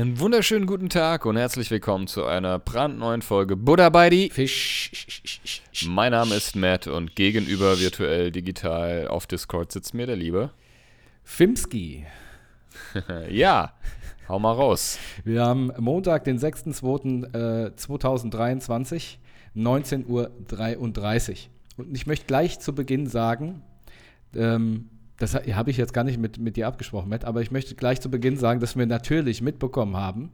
Einen wunderschönen guten Tag und herzlich willkommen zu einer brandneuen Folge Buddha bei die Fisch. Mein Name ist Matt und gegenüber virtuell digital auf Discord sitzt mir der Liebe. Fimski. ja, hau mal raus. Wir haben Montag, den 6.2.2023, 19.33 Uhr. Und ich möchte gleich zu Beginn sagen, ähm, das habe ich jetzt gar nicht mit, mit dir abgesprochen, Matt, aber ich möchte gleich zu Beginn sagen, dass wir natürlich mitbekommen haben,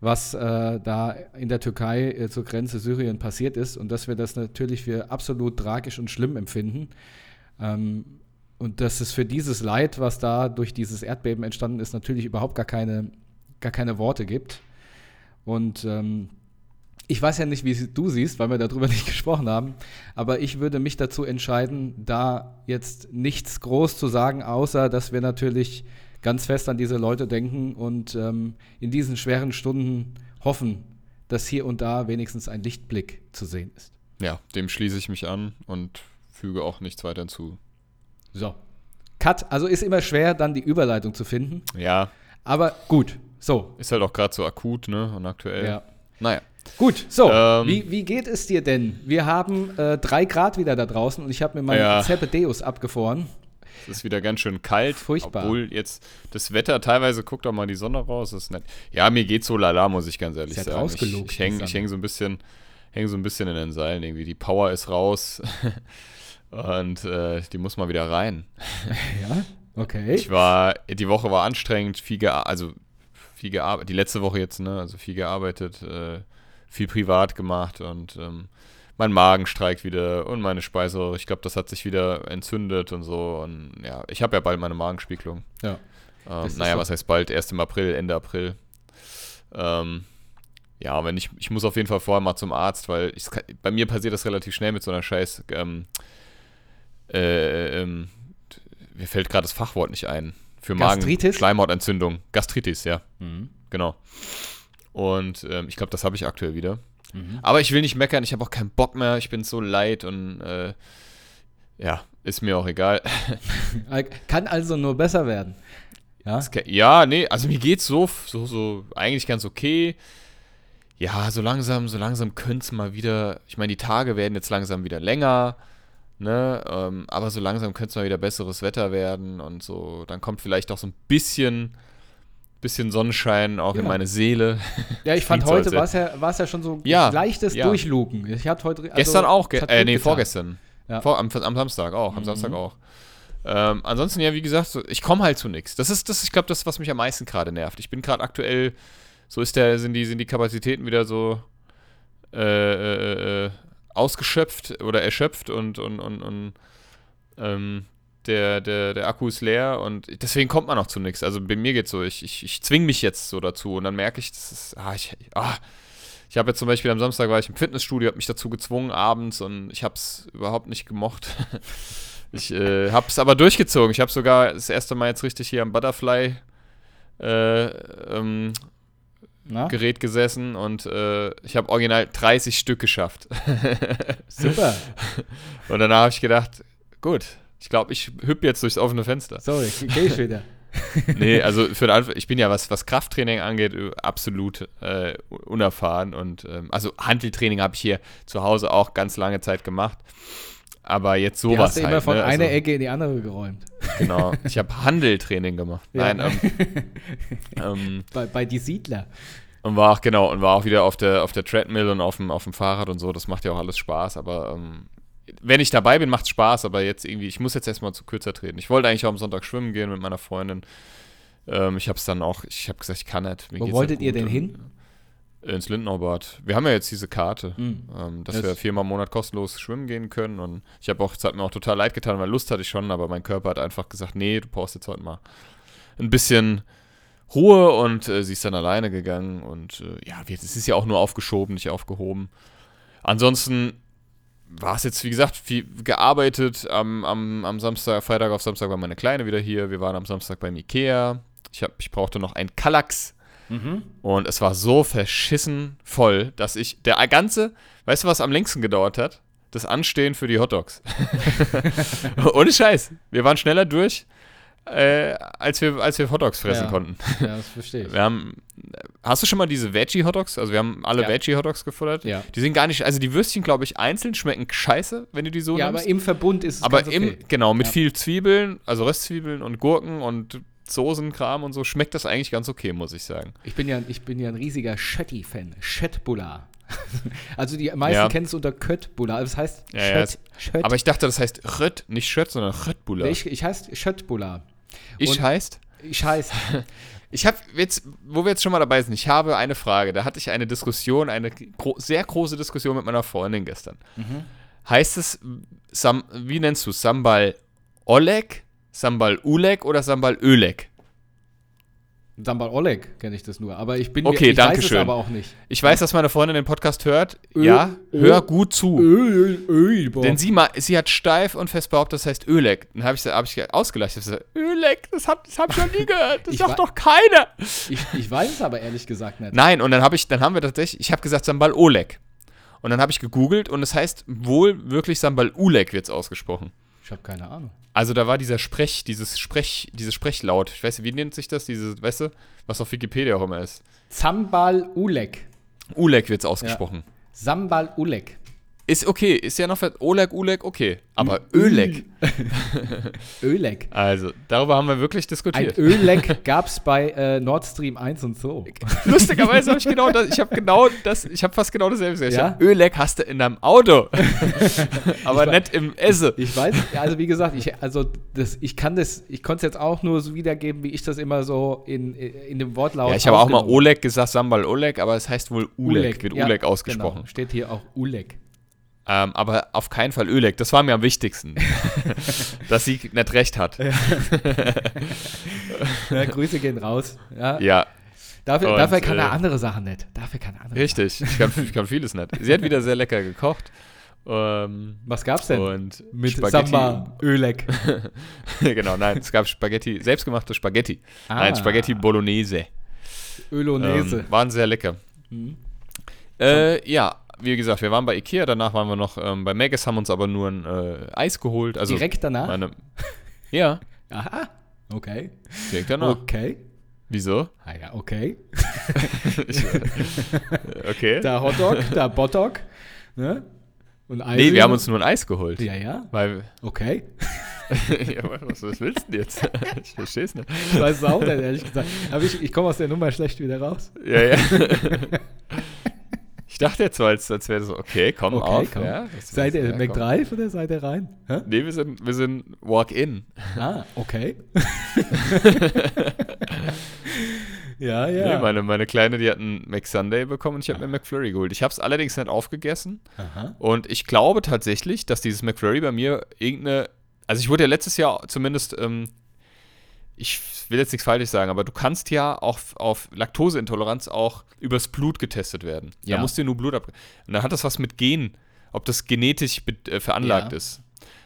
was äh, da in der Türkei äh, zur Grenze Syrien passiert ist und dass wir das natürlich für absolut tragisch und schlimm empfinden. Ähm, und dass es für dieses Leid, was da durch dieses Erdbeben entstanden ist, natürlich überhaupt gar keine, gar keine Worte gibt. Und ähm, ich weiß ja nicht, wie du siehst, weil wir darüber nicht gesprochen haben, aber ich würde mich dazu entscheiden, da jetzt nichts groß zu sagen, außer dass wir natürlich ganz fest an diese Leute denken und ähm, in diesen schweren Stunden hoffen, dass hier und da wenigstens ein Lichtblick zu sehen ist. Ja, dem schließe ich mich an und füge auch nichts weiter hinzu. So. Cut. Also ist immer schwer, dann die Überleitung zu finden. Ja. Aber gut. So. Ist halt auch gerade so akut, ne? Und aktuell. Ja. Naja. Gut, so, Ähm. wie, wie geht es dir denn? Wir haben äh, drei Grad wieder da draußen und ich habe mir meinen Ja. Zebedeus abgefroren. Es ist wieder ganz schön kalt. Furchtbar. Obwohl jetzt das Wetter teilweise guckt doch mal die Sonne raus. Ist nett. Ja, mir geht so lala, muss ich ganz ehrlich sagen. Ich, ich hänge häng so ein bisschen, häng so ein bisschen in den Seilen irgendwie. Die Power ist raus und äh, die muss mal wieder rein. Ja, okay. Ich war, die Woche war anstrengend, viel gearbeitet, also viel gearbeitet, die letzte Woche jetzt, ne, also viel gearbeitet, äh, viel privat gemacht und ähm, mein Magen streikt wieder und meine Speiseröhre, ich glaube, das hat sich wieder entzündet und so und ja, ich habe ja bald meine Magenspiegelung. ja. Ähm, naja, so. was heißt bald? Erst im April, Ende April. Ähm, ja, wenn ich, ich muss auf jeden Fall vorher mal zum Arzt, weil ich, bei mir passiert das relativ schnell mit so einer Scheiß. Ähm, äh, ähm, mir fällt gerade das Fachwort nicht ein. Für Magen, Gastritis? Schleimhautentzündung. Gastritis, ja, Mhm. genau. Und ähm, ich glaube, das habe ich aktuell wieder. Mhm. Aber ich will nicht meckern, ich habe auch keinen Bock mehr, ich bin so leid und äh, ja, ist mir auch egal. Kann also nur besser werden. Ja, Ja, nee, also mir geht's so, so, so eigentlich ganz okay. Ja, so langsam, so langsam könnte es mal wieder, ich meine, die Tage werden jetzt langsam wieder länger, ne, ähm, aber so langsam könnte es mal wieder besseres Wetter werden und so, dann kommt vielleicht auch so ein bisschen, bisschen Sonnenschein auch in Ja. meine Seele. ja ich fand heute war es ja, war's ja schon so Ja, leichtes ja. Durchlugen. Ich hatte heute. also, Gestern auch, ge äh, nee, getan. vorgestern. Ja. Vor, am, am Samstag auch, am Mhm. Samstag auch. Ähm, ansonsten, ja, wie gesagt, so, ich komme halt zu nichts. Das ist, das, ich glaube, das, was mich am meisten gerade nervt. Ich bin gerade aktuell, so ist der, sind die, sind die Kapazitäten wieder so äh, äh, äh, ausgeschöpft oder erschöpft und, und, und, und ähm, der, der, der Akku ist leer und deswegen kommt man auch zu nichts. Also bei mir geht's so, ich, ich, ich zwinge mich jetzt so dazu und dann merke ich, das ist, ah, ich, ah, ich habe jetzt zum Beispiel am Samstag war ich im Fitnessstudio, habe mich dazu gezwungen abends und ich habe es überhaupt nicht gemocht. ich äh, habe es aber durchgezogen. Ich habe sogar das erste Mal jetzt richtig hier am Butterfly äh, ähm, Na? Gerät gesessen und äh, ich habe original 30 Stück geschafft. Super. und danach habe ich gedacht, gut, ich glaube, ich hüppe jetzt durchs offene Fenster. Sorry, gehe ich wieder. nee, also für den Anfang, ich bin ja, was, was Krafttraining angeht, absolut äh, unerfahren. Und ähm, also Handeltraining habe ich hier zu Hause auch ganz lange Zeit gemacht. Aber jetzt Die sowas hast du halt. immer von ne? einer also, Ecke in die andere geräumt. Genau. Ich habe Handeltraining gemacht. Ja. Nein, ähm, ähm, Bei, bei die Siedler. und war auch, genau, und war auch wieder auf der, auf der Treadmill und auf dem, auf dem Fahrrad und so. Das macht ja auch alles Spaß. Aber ähm, wenn ich dabei bin, macht es Spaß. Aber jetzt irgendwie, ich muss jetzt erstmal zu kürzer treten. Ich wollte eigentlich auch am Sonntag schwimmen gehen mit meiner Freundin. Ähm, ich habe es dann auch, ich habe gesagt, ich kann nicht. Wo wolltet nicht ihr denn hin? Ins Lindenau-Bad. Wir haben ja jetzt diese Karte, Mhm. ähm, dass Das- wir viermal im Monat kostenlos schwimmen gehen können. Und ich habe auch, es hat mir auch total leid getan, weil Lust hatte ich schon, aber mein Körper hat einfach gesagt, nee, du brauchst jetzt heute mal ein bisschen Ruhe und äh, sie ist dann alleine gegangen und äh, ja, es ist ja auch nur aufgeschoben, nicht aufgehoben. Ansonsten war es jetzt, wie gesagt, viel gearbeitet. Am, am, am Samstag, Freitag auf Samstag war meine Kleine wieder hier. Wir waren am Samstag beim Ikea. Ich, hab, ich brauchte noch ein Kallax. Mhm. Und es war so verschissen voll, dass ich, der ganze, weißt du, was am längsten gedauert hat? Das Anstehen für die Hotdogs. Ohne Scheiß. Wir waren schneller durch. Äh, als wir, als wir Hotdogs fressen Ja. konnten. Ja, das verstehe ich. Wir haben, hast du schon mal diese Veggie-Hotdogs? Also wir haben alle Ja. Veggie-Hotdogs gefuttert. Ja. Die sind gar nicht, also die Würstchen, glaube ich, einzeln schmecken scheiße, wenn du die so Ja, nimmst. aber im Verbund ist es Aber ganz im, okay. genau, mit Ja. viel Zwiebeln, also Röstzwiebeln und Gurken und Soßenkram und so, schmeckt das eigentlich ganz okay, muss ich sagen. Ich bin ja, ich bin ja ein riesiger Schötti-Fan. Schöttbullar. also die meisten Ja. kennen es unter Köttbullar. Das heißt Ja, ja, Schött. Schött. Aber ich dachte, das heißt Rött, nicht Schött, sondern Röttbuller. ich, ich heißt Schöttbullar. Ich und- heißt? Ich heiße. Ich habe jetzt, wo wir jetzt schon mal dabei sind, ich habe eine Frage. Da hatte ich eine Diskussion, eine gro sehr große Diskussion mit meiner Freundin gestern. Mhm. Heißt es, Sam, wie nennst du es? Sambal Oleg, Sambal Ulek oder Sambal Ölek? Sambal Oleg kenne ich das nur. Aber ich bin Okay, mir, ich danke weiß es schön. aber auch nicht. Ich weiß, dass meine Freundin den Podcast hört. Ö- ja, Ö- hör gut zu. Boah. Denn sie, ma- sie hat steif und fest behauptet, das heißt Ölek. Dann habe ich, hab ich ausgelacht. Ich hab gesagt, Ölek, das habe das hab ich noch nie gehört. Das Ich sagt doch keiner. ich, ich weiß es aber ehrlich gesagt nicht. Nein, und dann habe ich, dann haben wir tatsächlich, ich habe gesagt Sambal Oleg. Und dann habe ich gegoogelt und es heißt wohl wirklich Sambal Ulek wird es ausgesprochen. Ich habe keine Ahnung. Also da war dieser Sprech, dieses Sprech, dieses Sprechlaut. Ich weiß nicht, wie nennt sich das? Diese, weißt du, was auf Wikipedia auch immer ist. Zambal Ulek. Ulek wird es ausgesprochen. Sambal Ulek. Ist okay, ist ja noch für Oleg, Ulek, okay. Aber Ölek. Ölek. Also, darüber haben wir wirklich Ein diskutiert. Ölek gab es bei äh, Nord Stream 1 und so. Lustigerweise habe ich genau das, ich habe genau das, ich habe fast genau dasselbe gesagt. Ja? Ölek hast du in deinem Auto. Aber Ich nicht im Esse. Ich weiß, also wie gesagt, ich, also das, ich kann das, ich konnte es jetzt auch nur so wiedergeben, wie ich das immer so in, in dem Wortlaut Ja, ich habe auch mal Oleg gesagt, Sambal Oleg, aber es heißt wohl Ulek, wird ja, Ulek ausgesprochen. Genau, steht hier auch Ulek. Ähm, aber auf keinen Fall Ölek, das war mir am wichtigsten. dass sie nicht recht hat. Ja, Grüße gehen raus. Ja. Ja, Dafür, Und, dafür kann er äh, andere Sachen nicht. Dafür kann er andere richtig. Ich kann, ich kann vieles nicht. Sie hat wieder sehr lecker gekocht. Ähm, Was gab's denn? und Mit Spaghetti. Samba Ölek. genau, nein, es gab Spaghetti, selbstgemachte Spaghetti. Nein, Ah. Spaghetti Bolognese. Ölonese. Ähm, waren sehr lecker. Mhm. Äh, ja, wie gesagt, wir waren bei Ikea, danach waren wir noch ähm, bei Megas, haben uns aber nur ein äh, Eis geholt. Also Direkt danach? Meine, ja, Aha. Okay. direkt danach. Okay. Wieso? Ah ja, okay. Ich, okay. Da Hotdog, da Botdog. Ne? Und Eis. nee, wir haben uns nur ein Eis geholt. Ja, ja. Weil, Okay. ja, was, was willst du denn jetzt? ich verstehe es nicht. Ich weiß es auch nicht, ehrlich gesagt. Aber ich, ich komme aus der Nummer schlecht wieder raus. Ja, ja. Ich dachte jetzt so, als, als wäre das so, okay, komm Okay, auf. komm. Ja, Seid ihr ja. McDrive oder seid ihr rein? Hä? Nee, wir sind, wir sind Walk-In. Ah, okay. ja, Nee, ja. meine, meine Kleine, die hat einen McSunday bekommen und ich habe mir McFlurry geholt. Ich habe es allerdings nicht aufgegessen. Aha. Und ich glaube tatsächlich, dass dieses McFlurry bei mir irgendeine. Also, ich wurde ja letztes Jahr zumindest. Ähm, ich will jetzt nichts Falsches sagen, aber du kannst ja auf, auf Laktoseintoleranz auch übers Blut getestet werden. Ja. Da musst du nur Blut ab. Und dann hat das was mit Gen, ob das genetisch äh, veranlagt Ja. ist.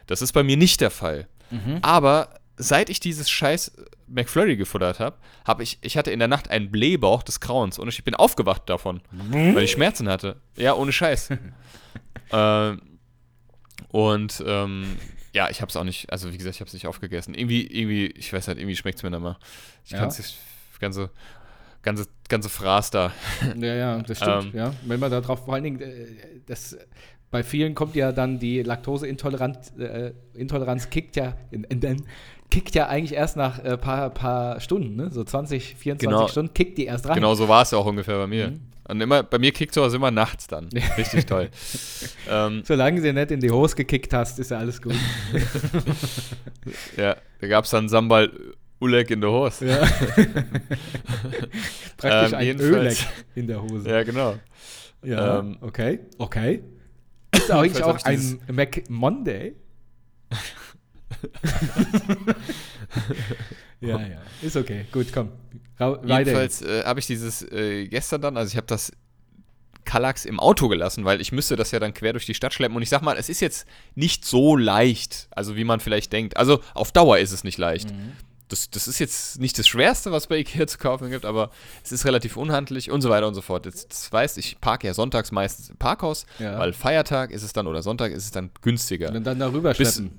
Das ist bei mir nicht der Fall. Mhm. Aber seit ich dieses scheiß McFlurry gefuttert habe, habe ich, ich hatte in der Nacht einen Blähbauch des Grauens und ich bin aufgewacht davon, weil ich Schmerzen hatte. Ja, ohne Scheiß. ähm, und ähm, ja, ich habe es auch nicht, also wie gesagt, ich habe es nicht aufgegessen. Irgendwie, irgendwie, ich weiß nicht, irgendwie schmeckt es mir nicht mehr. Ich Ja. kann es nicht, ganze, ganze, ganze Fraß da. Ja, ja, das stimmt. Ähm. ja. Wenn man da drauf, vor allen Dingen, äh, das, bei vielen kommt ja dann die Laktoseintoleranz, äh, Intoleranz kickt ja, in, in, in, kickt ja eigentlich erst nach ein äh, paar, paar Stunden, ne? so 20, 24 Genau. Stunden, kickt die erst rein. Genau so war es ja auch ungefähr bei mir. Mhm. Und immer, bei mir kickt sowas immer nachts dann. Richtig toll. ähm, Solange du nicht in die Hose gekickt hast, ist ja alles gut. ja, da gab es dann Sambal Ulek in der Hose. ja. Praktisch Ähm, ein Öleck in der Hose. Ja, genau. Ja, Ähm, okay, okay. Ist eigentlich auch ein Mac Monday? ja, ja, ist okay. Gut, komm. Ra. Jedenfalls äh, habe ich dieses äh, gestern dann, also ich habe das Kallax im Auto gelassen, weil ich müsste das ja dann quer durch die Stadt schleppen. Und ich sag mal, es ist jetzt nicht so leicht, also wie man vielleicht denkt. Also auf Dauer ist es nicht leicht. Mhm. Das, das ist jetzt nicht das Schwerste, was bei Ikea zu kaufen gibt, aber es ist relativ unhandlich und so weiter und so fort. Jetzt, das weißt, ich parke ja sonntags meistens im Parkhaus, Ja. weil Feiertag ist es dann oder Sonntag ist es dann günstiger. Und dann darüber Bis- schleppen.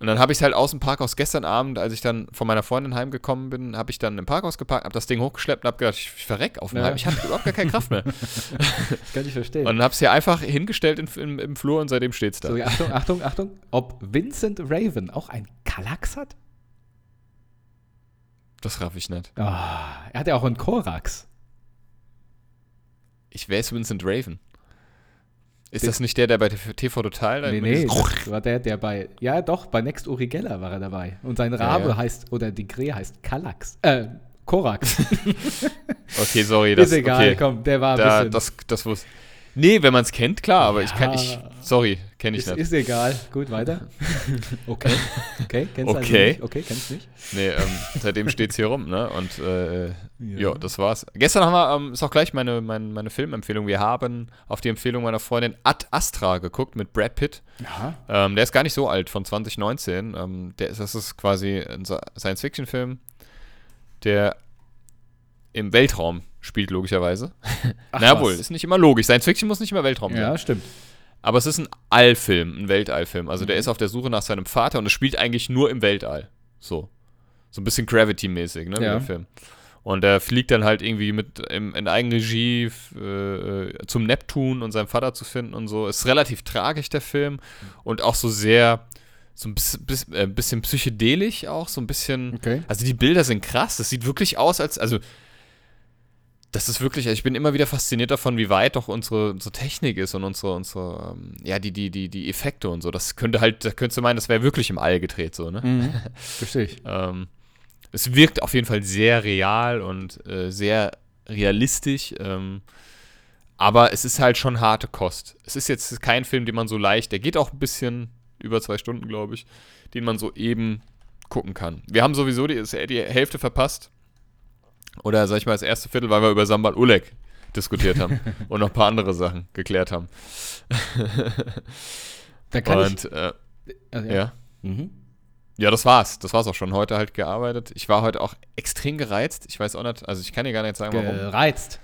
Und dann habe ich es halt aus dem Parkhaus gestern Abend, als ich dann von meiner Freundin heimgekommen bin, habe ich dann im Parkhaus geparkt, habe das Ding hochgeschleppt und habe gedacht, ich, verreck auf dem Ja. Heim. Ich hatte überhaupt gar keine Kraft mehr. Kann ich verstehen. Und dann habe es hier einfach hingestellt in, im, im Flur und seitdem steht es da. so, ja, Achtung, Achtung, Achtung. Ob Vincent Raven auch ein Kallax hat? Das raff ich nicht. Ah, er hat ja auch einen Korax. Ich weiß Vincent Raven. Ist das nicht der, der bei TV Total? Nee, nee, das war der, der bei, ja doch, bei Next Uri Geller war er dabei. Und sein Rabe ja. heißt, oder die Krähe heißt Kallax. Äh, Korax. Okay, sorry. Das, ist egal, okay. komm, der war ein Da, bisschen. das, das wusste Nee, wenn man es kennt, klar, aber ich kann, ich, Ja. sorry, kenne ich ist, nicht. ist egal. Gut, weiter. okay. Okay, kennst du also Okay. nicht? Okay, kennst du nicht? Nee, ähm, seitdem steht es hier rum, ne? Und äh, Ja. ja. das war's. Gestern haben wir, ähm, ist auch gleich meine, meine, meine Filmempfehlung. Wir haben auf die Empfehlung meiner Freundin Ad Astra geguckt mit Brad Pitt. Ja. Ähm, der ist gar nicht so alt, von 2019. Ähm, der ist, das ist quasi ein Science-Fiction-Film, der im Weltraum spielt, logischerweise. Ach, Na wohl, ist nicht immer logisch. Science-Fiction muss nicht immer Weltraum sein. Ja, stimmt. Aber es ist ein Allfilm, ein Weltallfilm. Also Mhm. der ist auf der Suche nach seinem Vater und es spielt eigentlich nur im Weltall. So. So ein bisschen Gravity-mäßig, ne, Ja. der Film. Und er fliegt dann halt irgendwie mit im, in Eigenregie äh, zum Neptun und seinen Vater zu finden und so. Ist relativ tragisch, der Film. Und auch so sehr, so ein bisschen, bis, äh, bisschen psychedelisch auch, so ein bisschen. Okay. Also die Bilder sind krass. Das sieht wirklich aus, als, also das ist wirklich, ich bin immer wieder fasziniert davon, wie weit doch unsere, unsere Technik ist und unsere, unsere, ähm, ja, die, die, die, die Effekte und so. Das könnte halt, da könntest du meinen, das wäre wirklich im All gedreht, so, ne? Mhm. Verstehe ich. Ähm, es wirkt auf jeden Fall sehr real und äh, sehr realistisch. Ähm, aber es ist halt schon harte Kost. Es ist jetzt kein Film, den man so leicht, der geht auch ein bisschen über zwei Stunden, glaube ich, den man so eben gucken kann. Wir haben sowieso die, die Hälfte verpasst. Oder sag ich mal das erste Viertel, weil wir über Sambal Oleg diskutiert haben und noch ein paar andere Sachen geklärt haben. Da kann und äh, ich. Also, ja. Mhm. Ja, das war's. Das war's auch schon. Heute halt gearbeitet. Ich war heute auch extrem gereizt. Ich weiß auch nicht, also ich kann dir gar nicht sagen, warum. Gereizt.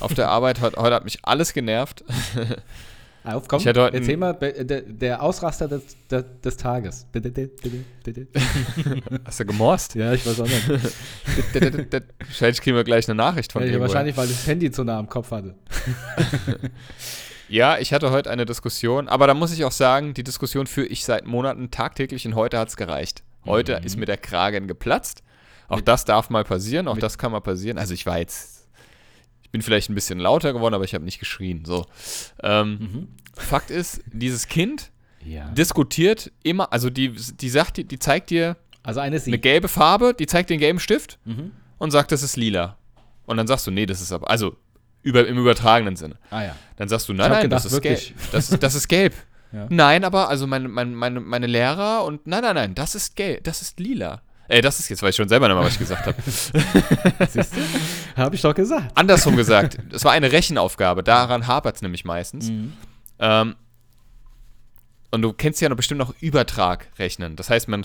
Auf der Arbeit, heute, heute hat mich alles genervt. Auf, komm, Ich hatte heute erzähl ein- mal, der, der Ausraster des, des, des Tages. Hast du gemorst? Ja, ich weiß auch nicht. Wahrscheinlich kriegen wir gleich eine Nachricht von Ja, irgendwoher. wahrscheinlich, weil ich das Handy zu nah am Kopf hatte. Ja, ich hatte heute eine Diskussion, aber da muss ich auch sagen, die Diskussion führe ich seit Monaten tagtäglich und heute hat es gereicht. Heute Mhm. ist mir der Kragen geplatzt. Auch das darf mal passieren, auch das kann mal passieren. Also ich war jetzt, ich bin vielleicht ein bisschen lauter geworden, aber ich habe nicht geschrien. So. Ähm, Mhm. Fakt ist, dieses Kind Ja. diskutiert immer, also die, die sagt, dir- die zeigt dir Also eine eine gelbe Farbe, die zeigt einen gelben Stift Mhm. und sagt, das ist lila. Und dann sagst du, nee, das ist aber, also über, im übertragenen Sinne. Ah ja. Dann sagst du, nein, nein, gedacht, das ist gelb. Das, ist- das ist gelb. Ja. Nein, aber also meine, meine, meine, meine Lehrer und nein, nein, nein, das ist gelb, das ist lila. Äh, das ist jetzt, weiß ich schon selber mehr, was ich gesagt habe. Du? Habe ich doch gesagt. Andersrum gesagt, es war eine Rechenaufgabe, daran hapert es nämlich meistens. Mhm. Ähm, und du kennst ja noch bestimmt noch Übertrag rechnen. Das heißt, man,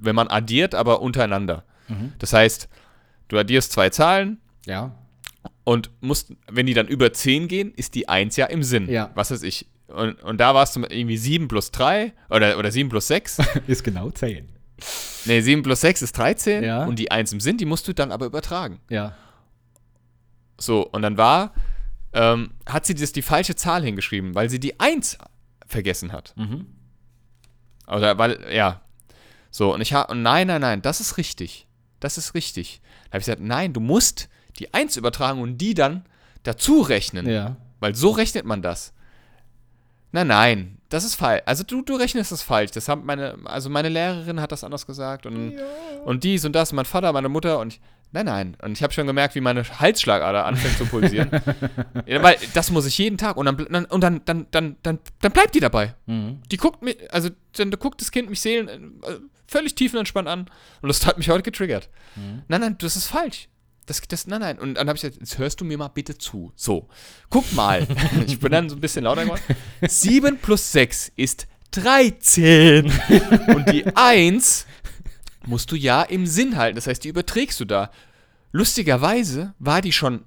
wenn man addiert, aber untereinander. Mhm. Das heißt, du addierst zwei Zahlen Ja. und musst, wenn die dann über 10 gehen, ist die 1 ja im Sinn. Ja. Was weiß ich. Und, und da war es zum- irgendwie 7 plus 3 oder, oder 7 plus 6. Ist genau 10. nee, 7 plus 6 ist 13 Ja. und die 1 im Sinn, die musst du dann aber übertragen. Ja. So, und dann war, ähm, hat sie das die falsche Zahl hingeschrieben, weil sie die 1 vergessen hat. Mhm. Oder weil, ja. So, und ich habe, und nein, nein, nein, das ist richtig. Das ist richtig. Da habe ich gesagt, nein, du musst die 1 übertragen und die dann dazu rechnen. Ja. Weil so rechnet man das. Nein, nein, das ist falsch. Also du, du rechnest das falsch. Das haben meine, also meine Lehrerin hat das anders gesagt und, und dies und das, mein Vater, meine Mutter und ich, nein, nein. Und ich habe schon gemerkt, wie meine Halsschlagader anfängt zu pulsieren. ja, weil das muss ich jeden Tag und dann, dann und dann, dann, dann, dann, dann bleibt die dabei. Mhm. Die guckt mir, also dann guckt das Kind mich seelen äh, völlig tiefenentspannt an und das hat mich heute getriggert. Nein, nein, das ist falsch. Das, das, nein, nein. Und dann habe ich gesagt, jetzt hörst du mir mal bitte zu. So, guck mal. ich bin dann so ein bisschen lauter geworden. 7 plus 6 ist 13. Und die 1 musst du ja im Sinn halten. Das heißt, die überträgst du da. Lustigerweise war die schon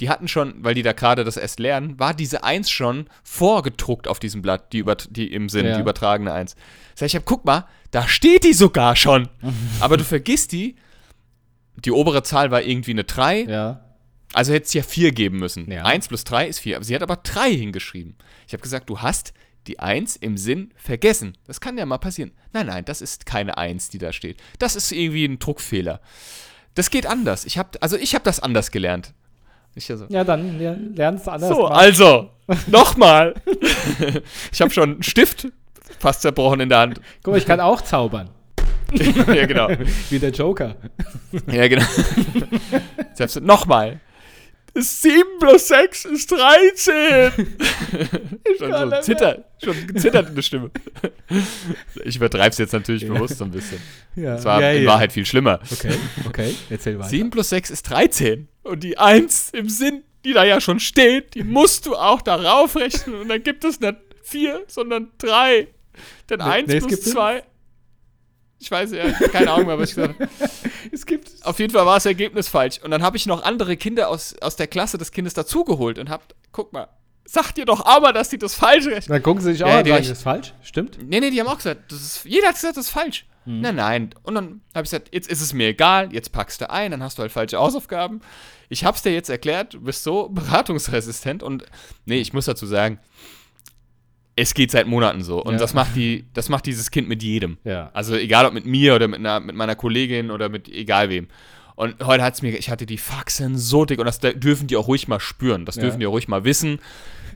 die hatten schon, weil die da gerade das erst lernen, war diese 1 schon vorgedruckt auf diesem Blatt, die, über, die im Sinn, Ja. die übertragene 1. Sag ich, hab, guck mal, da steht die sogar schon. Aber du vergisst die, die obere Zahl war irgendwie eine 3, Ja. also hätte es ja 4 geben müssen. Ja. 1 plus 3 ist 4, aber sie hat aber 3 hingeschrieben. Ich habe gesagt, du hast die 1 im Sinn vergessen. Das kann ja mal passieren. Nein, nein, das ist keine 1, die da steht. Das ist irgendwie ein Druckfehler. Das geht anders. Ich habe also ich habe das anders gelernt. Ich also, Ja, dann ler- lernst du anders. so, machen. also, nochmal. ich habe schon einen Stift fast zerbrochen in der Hand. Guck mal, ich kann auch zaubern. ja, genau. Wie der Joker. Ja, genau. Selbst nochmal. 7 plus 6 ist 13. schon kann so zittert, schon gezittert in der Stimme. ich übertreibe es jetzt natürlich bewusst so ein bisschen. Ja, Es war ja, in ja. Wahrheit viel schlimmer. Okay, okay, erzähl weiter. 7 plus 6 ist 13. Und die 1 im Sinn, die da ja schon steht, die musst du auch darauf rechnen. Und dann gibt es nicht 4, sondern 3. Denn 1 nee, es plus gibt fünf. 2. Ich weiß ja, keine Ahnung mehr, was ich gesagt habe. Auf jeden Fall war das Ergebnis falsch. Und dann habe ich noch andere Kinder aus, aus der Klasse des Kindes dazugeholt und hab, guck mal, sagt ihr doch aber, dass die das falsch rechnen. Dann gucken sie sich auch Ja, an sagen, das ist falsch. Stimmt? Nee, nee, die haben auch gesagt, das ist, jeder hat gesagt, das ist falsch. Nein, nein. Und dann habe ich gesagt, jetzt ist es mir egal, jetzt packst du ein, dann hast du halt falsche Hausaufgaben. Ich hab's dir jetzt erklärt, du bist so beratungsresistent und nee, ich muss dazu sagen, es geht seit Monaten so. Und Ja. das macht die, das macht dieses Kind mit jedem. Ja. Also egal ob mit mir oder mit, einer, mit meiner Kollegin oder mit egal wem. Und heute hat es mir, ich hatte die Faxen so dick und das da- dürfen die auch ruhig mal spüren. Das Ja. dürfen die auch ruhig mal wissen.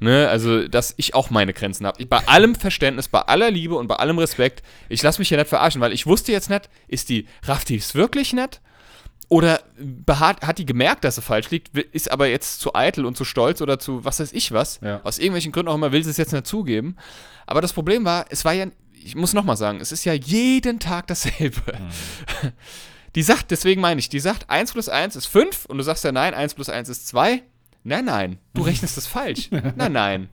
Ne? Also, dass ich auch meine Grenzen habe. Bei allem Verständnis, bei aller Liebe und bei allem Respekt, ich lasse mich hier nicht verarschen, weil ich wusste jetzt nicht, ist die rafft die es wirklich nicht? Oder beharrt, hat die gemerkt, dass sie falsch liegt, ist aber jetzt zu eitel und zu stolz oder zu was weiß ich was. Ja. Aus irgendwelchen Gründen auch immer will sie es jetzt nicht zugeben. Aber das Problem war, es war ja, ich muss nochmal sagen, es ist ja jeden Tag dasselbe. Die sagt, deswegen meine ich, die sagt, 1 plus 1 ist 5 und du sagst ja nein, 1 plus 1 ist 2. Nein, nein, du rechnest das falsch. Nein, nein.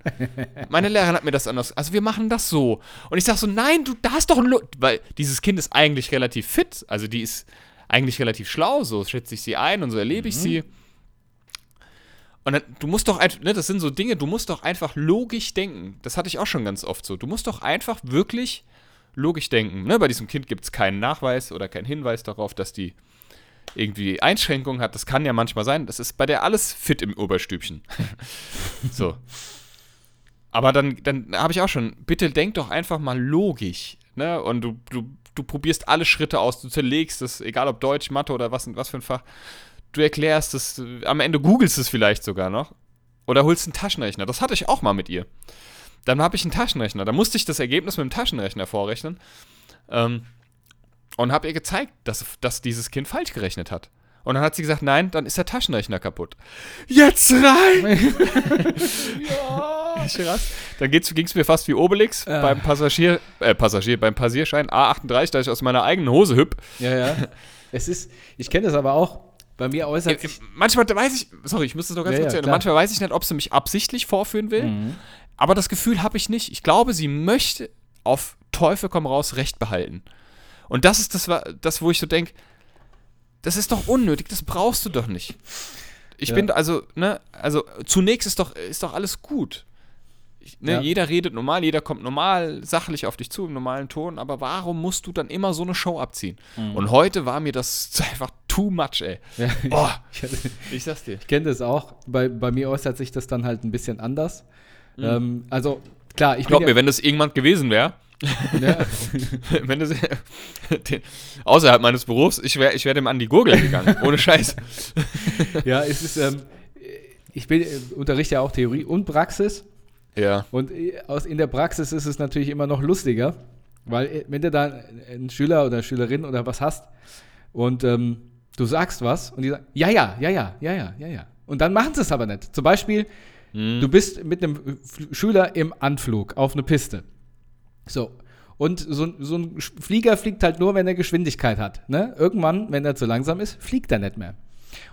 Meine Lehrerin hat mir das anders. Also wir machen das so. Und ich sag so, nein, du, da hast doch ein Lo Weil dieses Kind ist eigentlich relativ fit. Also die ist eigentlich relativ schlau, so schätze ich sie ein und so erlebe ich sie. Und dann, du musst doch einfach, ne, das sind so Dinge, du musst doch einfach logisch denken. Das hatte ich auch schon ganz oft so. Du musst doch einfach wirklich logisch denken. Ne? Bei diesem Kind gibt es keinen Nachweis oder keinen Hinweis darauf, dass die irgendwie Einschränkungen hat. Das kann ja manchmal sein. Das ist bei der alles fit im Oberstübchen. so. Aber dann, dann habe ich auch schon, bitte denk doch einfach mal logisch. Ne? Und du, du, du probierst alle Schritte aus, du zerlegst es, egal ob Deutsch, Mathe oder was, was für ein Fach. Du erklärst es, äh, am Ende googelst es vielleicht sogar noch. Oder holst einen Taschenrechner. Das hatte ich auch mal mit ihr. Dann habe ich einen Taschenrechner. Da musste ich das Ergebnis mit dem Taschenrechner vorrechnen. Ähm, und habe ihr gezeigt, dass, dass dieses Kind falsch gerechnet hat. Und dann hat sie gesagt, nein, dann ist der Taschenrechner kaputt. Jetzt rein! Rass. Dann ging es mir fast wie Obelix Ja. beim Passagier, äh, Passagier, beim Passierschein A38, da ich aus meiner eigenen Hose hüpp. Ja, ja. Es ist, ich kenne das aber auch. Bei mir äußert sich. Manchmal weiß ich, sorry, ich muss das noch ganz Ja, kurz ja, erzählen. klar. Manchmal weiß ich nicht, ob sie mich absichtlich vorführen will, Mhm. aber das Gefühl habe ich nicht. Ich glaube, sie möchte auf Teufel komm raus Recht behalten. Und das ist das, das wo ich so denke, das ist doch unnötig, das brauchst du doch nicht. Ich Ja. bin also, ne, also zunächst ist doch, ist doch alles gut. Ne, Ja. Jeder redet normal, jeder kommt normal, sachlich auf dich zu, im normalen Ton, aber warum musst du dann immer so eine Show abziehen? Und heute war mir das einfach too much, ey. Ja, Oh, ich, ich sag's dir. ich kenne das auch. Bei, bei mir äußert sich das dann halt ein bisschen anders. Ähm, also, klar, ich Glaub mir, wenn das irgendwann gewesen wäre, ja, ja, wenn das, den, außerhalb meines Berufs, ich wäre ich wär dem an die Gurgel gegangen, ohne Scheiß. ja, es ist, ähm, ich bin, äh, unterrichte ja auch Theorie und Praxis. Ja. Und äh, aus, in der Praxis ist es natürlich immer noch lustiger, weil äh, wenn du da einen Schüler oder Schülerin oder was hast und ähm, du sagst was und die sagen, ja, ja, ja, ja, ja, ja, ja, ja. Und dann machen sie es aber nicht. Zum Beispiel, du bist mit einem Schüler im Anflug auf eine Piste. So. Und so, so ein Flieger fliegt halt nur, wenn er Geschwindigkeit hat. Ne? Irgendwann, wenn er zu langsam ist, fliegt er nicht mehr.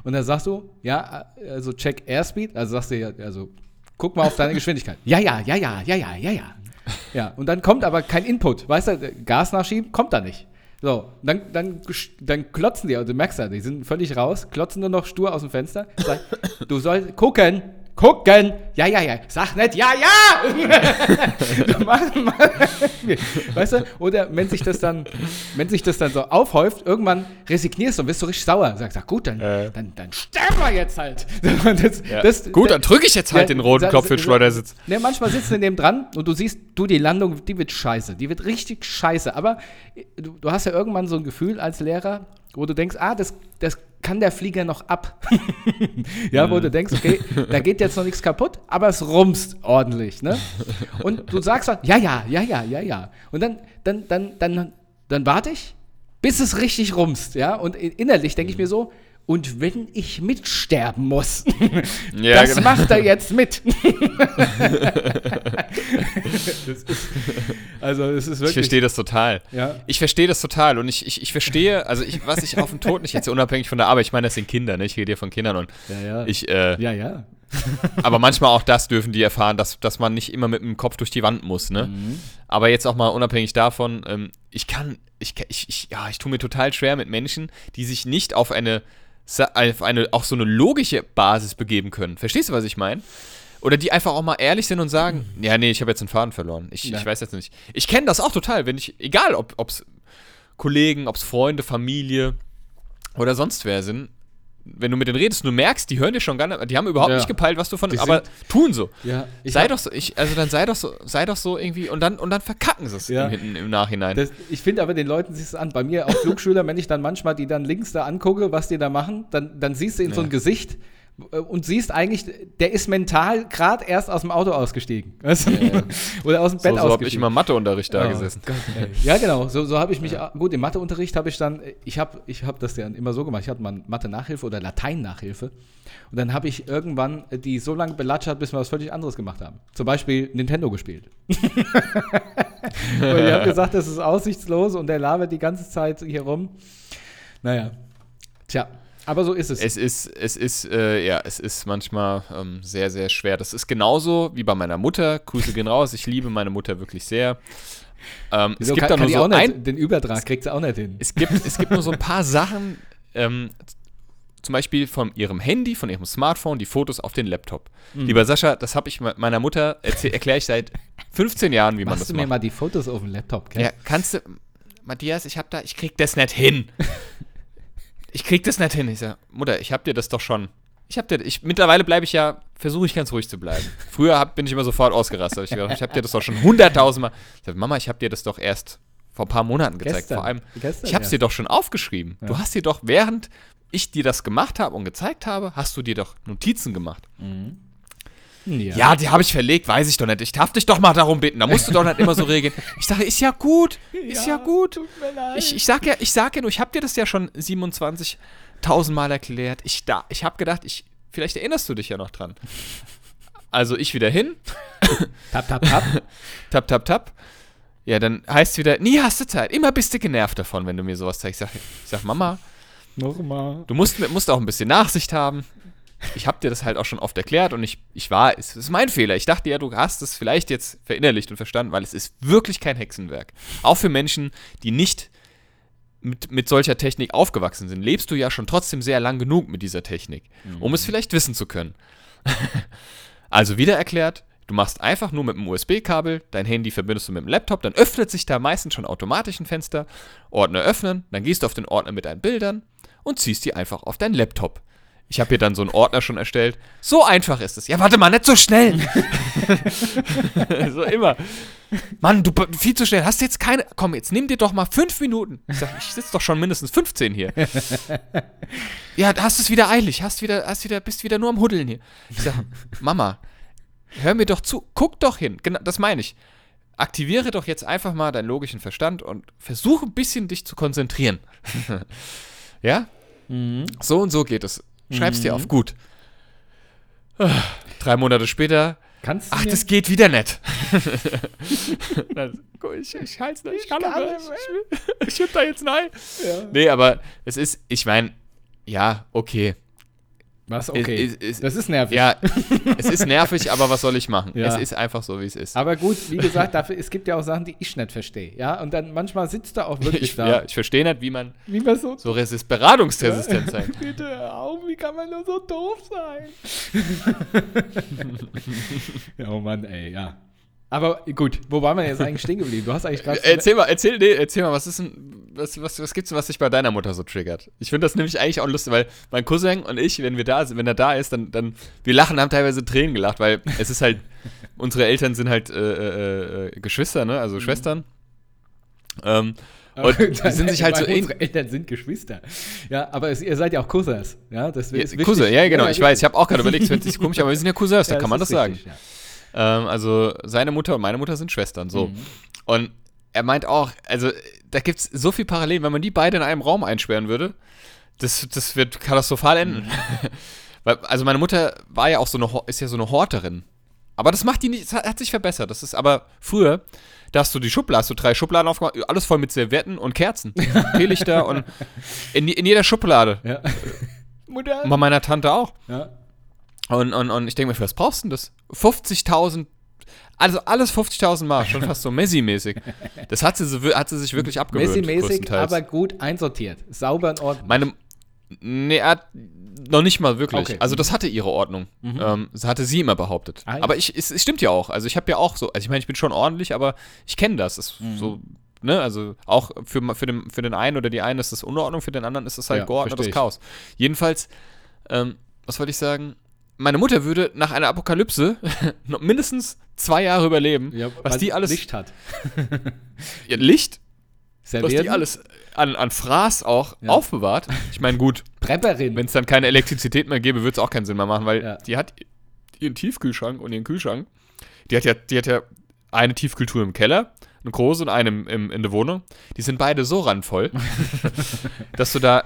Und dann sagst du, ja, also check Airspeed, also sagst du ja, also guck mal auf deine Geschwindigkeit. Ja, ja, ja, ja, ja, ja, ja, ja. Ja, und dann kommt aber kein Input. Weißt du, Gas nachschieben, kommt da nicht. So, dann, dann, dann klotzen die, also du merkst ja, die sind völlig raus, klotzen nur noch stur aus dem Fenster. Sag, du sollst gucken, gucken. Ja, ja, ja. Sag nicht, ja, ja. weißt du? Oder wenn sich das dann, wenn sich das dann so aufhäuft, irgendwann resignierst du und bist du richtig sauer. Sagst, sag, gut, dann, äh. dann, dann sterben wir jetzt halt. Das, ja. das, gut, dann drücke ich jetzt halt der, den roten Kopf für den Schleudersitz. Ne, manchmal sitzt du neben dran und du siehst, du, die Landung, die wird scheiße. Die wird richtig scheiße. Aber du, du hast ja irgendwann so ein Gefühl als Lehrer, wo du denkst, ah, das, das kann der Flieger noch ab. ja, wo du denkst, okay, da geht jetzt noch nichts kaputt, aber es rumst ordentlich, ne? Und du sagst dann, ja, ja, ja, ja, ja, ja. Und dann, dann, dann, dann, dann warte ich, bis es richtig rumst, ja? Und innerlich denke ich mir so, und wenn ich mitsterben muss, ja, das genau. macht er jetzt mit. ist, also es ist wirklich. Ich verstehe das total. Ja. Ich verstehe das total und ich, ich, ich verstehe, also ich, was ich auf den Tod nicht jetzt unabhängig von der Arbeit, ich meine, das sind Kinder, ne? Ich rede hier von Kindern und ja, ja. ich. Äh, ja, ja. Aber manchmal auch das dürfen die erfahren, dass, dass man nicht immer mit dem Kopf durch die Wand muss, ne? Mhm. Aber jetzt auch mal unabhängig davon, ähm, ich kann, ich, ich, ich, ja, ich tue mir total schwer mit Menschen, die sich nicht auf eine auf eine auch so eine logische Basis begeben können. Verstehst du, was ich meine? Oder die einfach auch mal ehrlich sind und sagen, mhm. ja, nee, ich habe jetzt einen Faden verloren. Ich, ja. ich weiß jetzt nicht. Ich kenne das auch total, wenn ich, egal ob es Kollegen, ob es Freunde, Familie oder sonst wer sind, wenn du mit denen redest, du merkst, die hören dir schon gar nicht, die haben überhaupt ja. nicht gepeilt, was du von, aber tun so. Ja, sei doch so, ich, also dann sei doch so, sei doch so irgendwie und dann und dann verkacken sie es ja. im, im, Nachhinein. Das, ich finde aber den Leuten siehst es an. Bei mir auch Flugschüler, wenn ich dann manchmal die dann links da angucke, was die da machen, dann, dann siehst du in so ein Gesicht, und siehst eigentlich, der ist mental gerade erst aus dem Auto ausgestiegen. Weißt ja, Oder aus dem Bett so, so habe ich immer Matheunterricht da oh, gesessen. Gott, ja, genau. So, so habe ich mich, ja. gut, im Matheunterricht habe ich dann, ich habe ich hab das ja immer so gemacht, ich hatte mal Mathe-Nachhilfe oder Latein-Nachhilfe. Und dann habe ich irgendwann die so lange belatschert, bis wir was völlig anderes gemacht haben. Zum Beispiel Nintendo gespielt. Weil die haben gesagt, das ist aussichtslos und der labert die ganze Zeit hier rum. Naja. Tja. Aber so ist es. Es ist, es ist, äh, ja, es ist manchmal ähm, sehr, sehr schwer. Das ist genauso wie bei meiner Mutter. Grüße gehen raus. Ich liebe meine Mutter wirklich sehr. Ähm, es gibt kann, da nur so ein, den Übertrag kriegt sie auch nicht hin. Es gibt, es gibt nur so ein paar Sachen, ähm, zum Beispiel von ihrem Handy, von ihrem Smartphone, die Fotos auf den Laptop. Mhm. Lieber Sascha, das habe ich meiner Mutter erkläre ich seit 15 Jahren, wie Machst man das macht. du mir mal die Fotos auf den Laptop, gell? Ja, kannst du, Matthias, ich habe da, ich krieg das nicht hin. Ich krieg das nicht hin. Ich sag, Mutter, ich hab dir das doch schon. Ich hab dir, ich, mittlerweile bleibe ich ja, versuche ich ganz ruhig zu bleiben. Früher hab, bin ich immer sofort ausgerastet. Ich, gedacht, ich hab dir das doch schon hunderttausendmal. Ich sag, Mama, ich hab dir das doch erst vor ein paar Monaten gezeigt. Gestern. Vor allem, Gestern, ich hab's ja. dir doch schon aufgeschrieben. Ja. Du hast dir doch, während ich dir das gemacht habe und gezeigt habe, hast du dir doch Notizen gemacht. Mhm. Ja. ja, die habe ich verlegt, weiß ich doch nicht. Ich darf dich doch mal darum bitten. Da musst du doch nicht immer so regeln. Ich sage, ist ja gut, ist ja, ja gut. Tut mir leid. Ich, ich sage ja, ich sag ja nur, ich habe dir das ja schon 27.000 Mal erklärt. Ich, da, ich habe gedacht, ich, vielleicht erinnerst du dich ja noch dran. Also ich wieder hin. tap, tap, tap. tap, tap, tap. Ja, dann heißt es wieder, nie hast du Zeit. Immer bist du genervt davon, wenn du mir sowas zeigst. Ich sag, ich sag Mama, Nochmal. Du musst, musst auch ein bisschen Nachsicht haben ich habe dir das halt auch schon oft erklärt und ich, ich war, es ist mein Fehler. Ich dachte ja, du hast es vielleicht jetzt verinnerlicht und verstanden, weil es ist wirklich kein Hexenwerk. Auch für Menschen, die nicht mit, mit solcher Technik aufgewachsen sind, lebst du ja schon trotzdem sehr lang genug mit dieser Technik, mhm. um es vielleicht wissen zu können. also wieder erklärt, du machst einfach nur mit dem USB-Kabel, dein Handy verbindest du mit dem Laptop, dann öffnet sich da meistens schon automatisch ein Fenster, Ordner öffnen, dann gehst du auf den Ordner mit deinen Bildern und ziehst die einfach auf deinen Laptop. Ich habe hier dann so einen Ordner schon erstellt. So einfach ist es. Ja, warte mal, nicht so schnell. so immer. Mann, du viel zu schnell. Hast jetzt keine. Komm, jetzt nimm dir doch mal fünf Minuten. Ich sag, ich sitze doch schon mindestens 15 hier. ja, hast es wieder eilig. Hast wieder, hast wieder, bist wieder nur am Huddeln hier. Ich sag, Mama, hör mir doch zu. Guck doch hin. Genau, das meine ich. Aktiviere doch jetzt einfach mal deinen logischen Verstand und versuche ein bisschen dich zu konzentrieren. ja? Mhm. So und so geht es. Schreib's mhm. dir auf. Gut. Drei Monate später. Kannst Ach, das geht wieder nicht. ich, ich halte nicht. Ich kann, nicht. Ich, ich hab da jetzt nein. Ja. Nee, aber es ist, ich meine, ja, okay. Was? Okay. Es- es- das ist nervig. Ja, es ist nervig, aber was soll ich machen? Ja. Es ist einfach so, wie es ist. Aber gut, wie gesagt, dafür, es gibt ja auch Sachen, die ich nicht verstehe. Ja, und dann manchmal sitzt er auch wirklich Ich, da. ja, ich verstehe nicht, wie man Wie man so. so resist beratungsresistent sein kann. Bitte auf, wie kann man nur so doof sein? ja, oh Mann, ey, ja. Aber gut, wo waren wir jetzt eigentlich stehen geblieben? Du hast eigentlich gerade. Erzähl mal, erzähl, nee, erzähl mal, was ist denn, was, was, was gibt's denn, was dich bei deiner Mutter so triggert? Ich finde das nämlich eigentlich auch lustig, weil mein Cousin und ich, wenn wir da sind, wenn er da ist, dann, dann, wir lachen, haben teilweise Tränen gelacht, weil es ist halt, unsere Eltern sind halt äh, äh, äh, Geschwister, ne, Mhm. also Schwestern. Ähm, und die sind sich halt so ähnlich. Unsere Eltern sind Geschwister. Ja, aber es, ihr seid ja auch Cousins. Ja, das ist Ja. Cousin, ja, genau, ich weiß, ich richtig. habe auch gerade überlegt, es hört sich komisch, aber wir sind ja Cousins, da Ja, kann man das ist sagen. richtig, ja. Ähm, also seine Mutter und meine Mutter sind Schwestern, so. Mhm. Und er meint auch, also da gibt es so viel Parallelen, wenn man die beide in einem Raum einsperren würde, das, das wird katastrophal enden. Mhm. Also meine Mutter war ja auch so eine, ist ja so eine Horterin. Aber das macht die nicht, das hat, hat sich verbessert. Das ist aber früher, da hast du die Schublade, hast du drei Schubladen aufgemacht, alles voll mit Servietten und Kerzen. Teelichter und in, in jeder Schublade. Ja. Mutter. Und bei meiner Tante auch. Ja. Und, und, und ich denke mir, für was brauchst du denn das? 50.000, also alles 50.000 Mal, schon fast so Messi-mäßig. Das hat sie, hat sie sich wirklich abgewöhnt. Messi-mäßig, aber gut einsortiert. Sauber in Ordnung. Meine, nee, er hat noch nicht mal wirklich. Okay. Also das hatte ihre Ordnung. Ähm, das hatte sie immer behauptet. Ah, ja. Aber ich, es, es stimmt ja auch. Also ich habe ja auch so, also ich meine, ich bin schon ordentlich, aber ich kenne das. Ist Mhm. so, ne, also auch für, für, den, für den einen oder die einen ist das Unordnung, für den anderen ist das halt Ja, geordnetes. Chaos. Jedenfalls, ähm, was wollte ich sagen? Meine Mutter würde nach einer Apokalypse noch mindestens zwei Jahre überleben, Ja, was weil die alles. Licht hat. Ja, Licht, was Servietten, die alles an, an Fraß auch Ja. aufbewahrt. Ich meine, gut, Prepperin. wenn es dann keine Elektrizität mehr gäbe, würde es auch keinen Sinn mehr machen, weil Ja. die hat ihren Tiefkühlschrank und ihren Kühlschrank. Die hat ja, die hat ja eine Tiefkühltruhe im Keller, eine große und eine im, im, in der Wohnung. Die sind beide so randvoll, dass du da.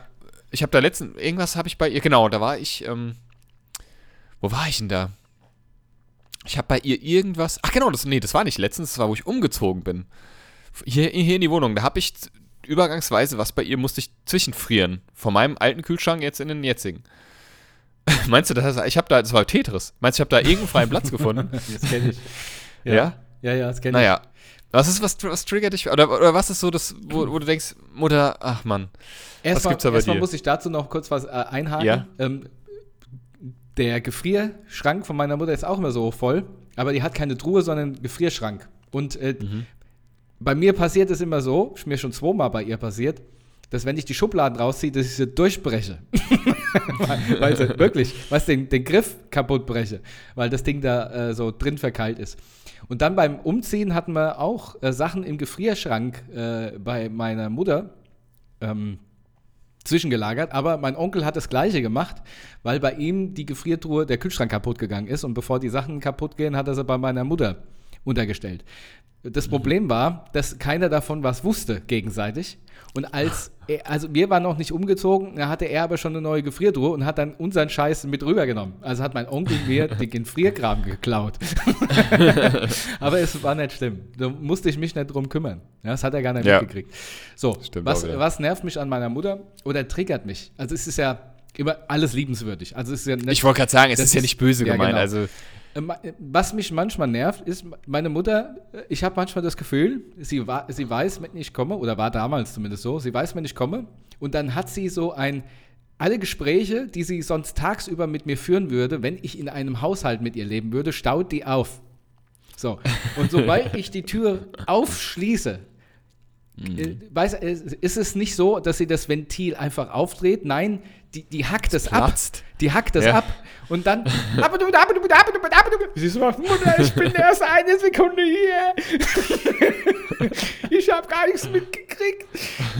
Ich habe da letztens. Irgendwas habe ich bei ihr. Genau, da war ich. Ähm, wo war ich denn da? Ich habe bei ihr irgendwas. Ach genau, das, nee, das war nicht letztens, das war, wo ich umgezogen bin. Hier, hier in die Wohnung. Da habe ich übergangsweise was bei ihr, musste ich zwischenfrieren. Von meinem alten Kühlschrank jetzt in den jetzigen. Meinst du, das, ich habe da, das war Tetris. Meinst du, ich habe da irgendeinen freien Platz gefunden? Das kenne ich. Ja? Ja, ja, das kenne ich. Naja. Was ist, was, was triggert dich? Oder, oder was ist so das, wo, wo du denkst, Mutter, ach Mann. Erstmal, gibt's da bei erstmal dir? muss ich dazu noch kurz was äh, einhaken. Ja. Ähm, der Gefrierschrank von meiner Mutter ist auch immer so voll, aber die hat keine Truhe, sondern einen Gefrierschrank. Und äh, Mhm. bei mir passiert es immer so, ist mir schon zweimal bei ihr passiert, dass wenn ich die Schubladen rausziehe, dass ich sie durchbreche. weil, weil sie wirklich, was den, den Griff kaputt breche, weil das Ding da äh, so drin verkeilt ist. Und dann beim Umziehen hatten wir auch äh, Sachen im Gefrierschrank äh, bei meiner Mutter. Ähm, zwischengelagert, aber mein Onkel hat das gleiche gemacht, weil bei ihm die Gefriertruhe, der Kühlschrank kaputt gegangen ist und bevor die Sachen kaputt gehen, hat er sie bei meiner Mutter untergestellt. Das Problem war, dass keiner davon was wusste gegenseitig und als er, also wir waren noch nicht umgezogen, da hatte er aber schon eine neue Gefriertruhe und hat dann unseren Scheiß mit rübergenommen. Also hat mein Onkel mir den Gefrierkram geklaut. aber es war nicht schlimm. Da musste ich mich nicht drum kümmern. Ja, das hat er gar nicht Ja. mitgekriegt. So, Stimmt was, auch wieder. was nervt mich an meiner Mutter oder triggert mich? Also es ist ja immer alles liebenswürdig. Also es ist ja nicht, Ich wollte gerade sagen, es Das ist ja ist- nicht böse ja, gemeint. genau. Also, Was mich manchmal nervt, ist, meine Mutter, äh, ich habe manchmal das Gefühl, sie, wa sie weiß, wenn ich komme, oder war damals zumindest so, sie weiß, wenn ich komme, und dann hat sie so ein, alle Gespräche, die sie sonst tagsüber mit mir führen würde, wenn ich in einem Haushalt mit ihr leben würde, staut die auf. So, und sobald ich die Tür aufschließe, äh, weiß, äh, ist es nicht so, dass sie das Ventil einfach aufdreht. Nein, die, die hackt es ab. Die hackt es Ja. ab. Und dann. Sie so, Mutter, ich bin erst eine Sekunde hier. ich habe gar nichts mitgekriegt.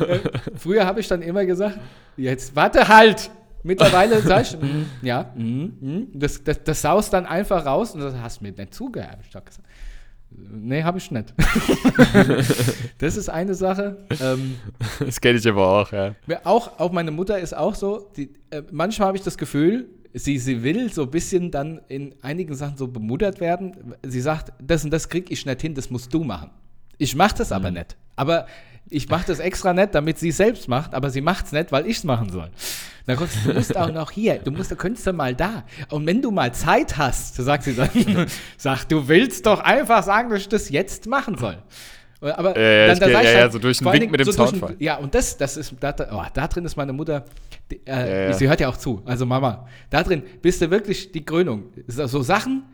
Äh, Früher habe ich dann immer gesagt, jetzt warte halt. Mittlerweile sag ich, mm, ja, mm, mm. Das, das, das saust dann einfach raus und das hast du mir nicht zugehört. Hab ich doch gesagt. Nee, habe ich nicht. das ist eine Sache. Ähm, das kenne ich aber auch, ja. auch, auch meine Mutter ist auch so, die, äh, manchmal habe ich das Gefühl, sie, sie will so ein bisschen dann in einigen Sachen so bemuttert werden. Sie sagt, das und das krieg ich nicht hin, das musst du machen. Ich mache das aber nicht. Aber ich mache das extra nicht, damit sie es selbst macht, aber sie macht es nicht, weil ich es machen soll. Dann kommst du, du musst auch noch hier, du musst, du könntest du mal da. Und wenn du mal Zeit hast, so sagt sie dann, sag, du willst doch einfach sagen, dass ich das jetzt machen soll. Aber Ja, ja, dann, ich da geh- sag ich ja, ja, halt, so durch den Wink mit dem den- Zaunfall. Ja, und das, das ist, da, oh, da drin ist meine Mutter, äh, Ja, ja. sie hört ja auch zu, also Mama, da drin bist du wirklich die Krönung. So, so Sachen,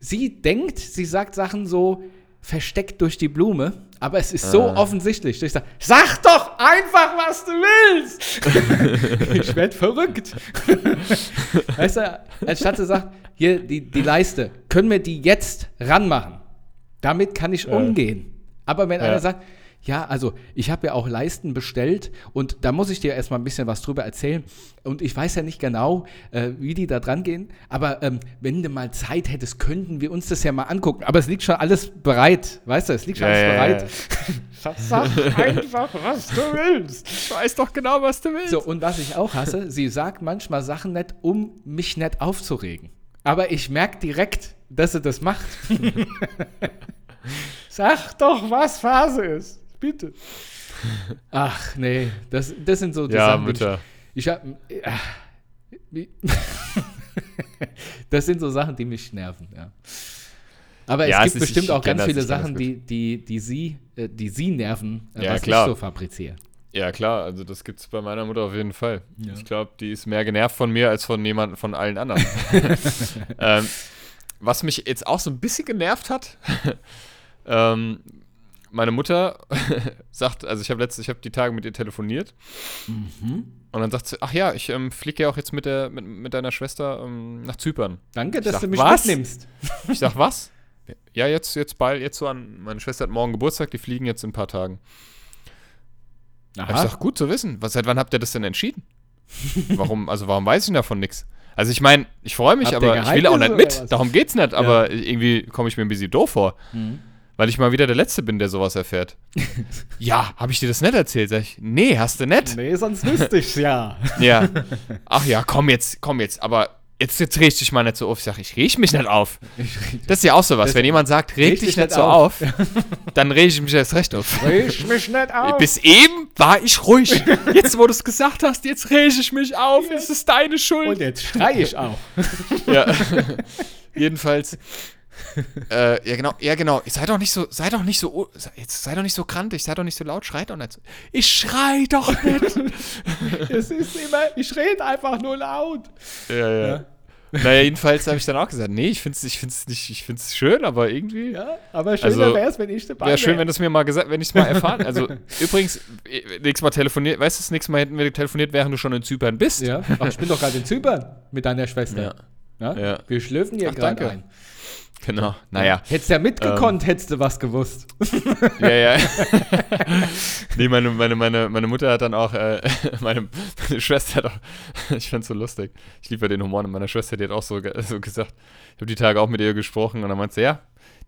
sie denkt, sie sagt Sachen so versteckt durch die Blume, aber es ist so Ah. offensichtlich. Ich sag, sag doch einfach, was du willst! ich werd verrückt. weißt du, anstatt zu sagen, hier, die, die Leiste, können wir die jetzt ranmachen? Damit kann ich umgehen. Aber wenn Ja. einer sagt, ja, also ich habe ja auch Leisten bestellt und da muss ich dir erstmal ein bisschen was drüber erzählen. Und ich weiß ja nicht genau, äh, wie die da dran gehen, aber ähm, wenn du mal Zeit hättest, könnten wir uns das ja mal angucken. Aber es liegt schon alles bereit, weißt du, es liegt schon alles bereit. Sag einfach, was du willst. Ich weiß doch genau, was du willst. So, und was ich auch hasse, sie sagt manchmal Sachen nicht, um mich nicht aufzuregen. Aber ich merke direkt, dass sie das macht. Sag doch, was Phase ist. Bitte. Ach, nee, das, das sind so die ja, Sachen, die Mütter. Ich, ich hab, äh, das sind so Sachen, die mich nerven, ja. Aber Ja, es es gibt ist- bestimmt auch ganz das, viele Sachen, die, die, die, sie, äh, die sie nerven, äh, Ja, was klar. ich so fabriziere. Ja, klar, also das gibt's bei meiner Mutter auf jeden Fall. Ja. Ich glaube, die ist mehr genervt von mir als von jemand von allen anderen. ähm, was mich jetzt auch so ein bisschen genervt hat, ähm, meine Mutter sagt, also ich habe letzte, ich habe die Tage mit ihr telefoniert Mhm. und dann sagt sie, ach ja, ich ähm, fliege ja auch jetzt mit der mit, mit deiner Schwester ähm, nach Zypern. Danke, dass sag, du mich was? mitnimmst. Ich sag, was? Ja, jetzt, jetzt bald, jetzt so an, meine Schwester hat morgen Geburtstag, die fliegen jetzt in ein paar Tagen. Hab Ich sag, gut zu wissen. Was, seit wann habt ihr das denn entschieden? warum, also warum weiß ich davon nichts? Also ich meine, ich freue mich, ihr aber ich will auch nicht mit. Darum geht's nicht, aber irgendwie komme ich mir ein bisschen doof vor. Mhm. Weil ich mal wieder der Letzte bin, der sowas erfährt. ja, habe ich dir das nicht erzählt? Sag ich, nee, hast du nicht. Nee, sonst wüsste ich's ja. Ja. Ach ja, komm jetzt, komm jetzt. Aber jetzt, jetzt reg dich mal nicht so auf. Ich sag, ich reg mich nicht auf. Das ist ja auch sowas. Das- Wenn jemand sagt, reg, dich nicht so auf, dann reg ich mich erst recht auf. Reg mich nicht auf. Bis eben war ich ruhig. Jetzt, wo du es gesagt hast, jetzt reg ich mich auf. Es ist deine Und Schuld. jetzt schrei ich auch. Ja. Jedenfalls. äh, ja, genau, ja, genau. Sei doch nicht so, sei doch nicht so, sei- jetzt sei doch nicht so krantig, sei doch nicht so laut, schreit doch nicht. Ich schrei doch nicht. es ist immer, ich rede einfach nur laut. ja, ja. Ja. Naja, jedenfalls habe ich dann auch gesagt, nee, ich finde es ich find's nicht, ich finde es schön, aber irgendwie. Ja, aber schöner Also, wäre es, wenn ich dabei Wäre schön, wär. wenn du es mir mal gesagt, wenn ich es mal erfahren. Also übrigens, äh, nächstes Mal telefoniert, weißt du, das nächste Mal hätten wir telefoniert, während du schon in Zypern bist. Ja, ach, ich bin doch gerade in Zypern mit deiner Schwester. Ja. Ja. Wir schlürfen hier gerade danke. ein. Genau. Naja. Hättest ja mitgekonnt, hättest du was gewusst. Ja, ja. nee, meine, meine, meine, meine Mutter hat dann auch, äh, meine, meine Schwester hat auch, ich fand's so lustig. Ich liebe ja den Humor und meine Schwester, die hat auch so, so gesagt, ich habe die Tage auch mit ihr gesprochen und dann meinte sie, ja,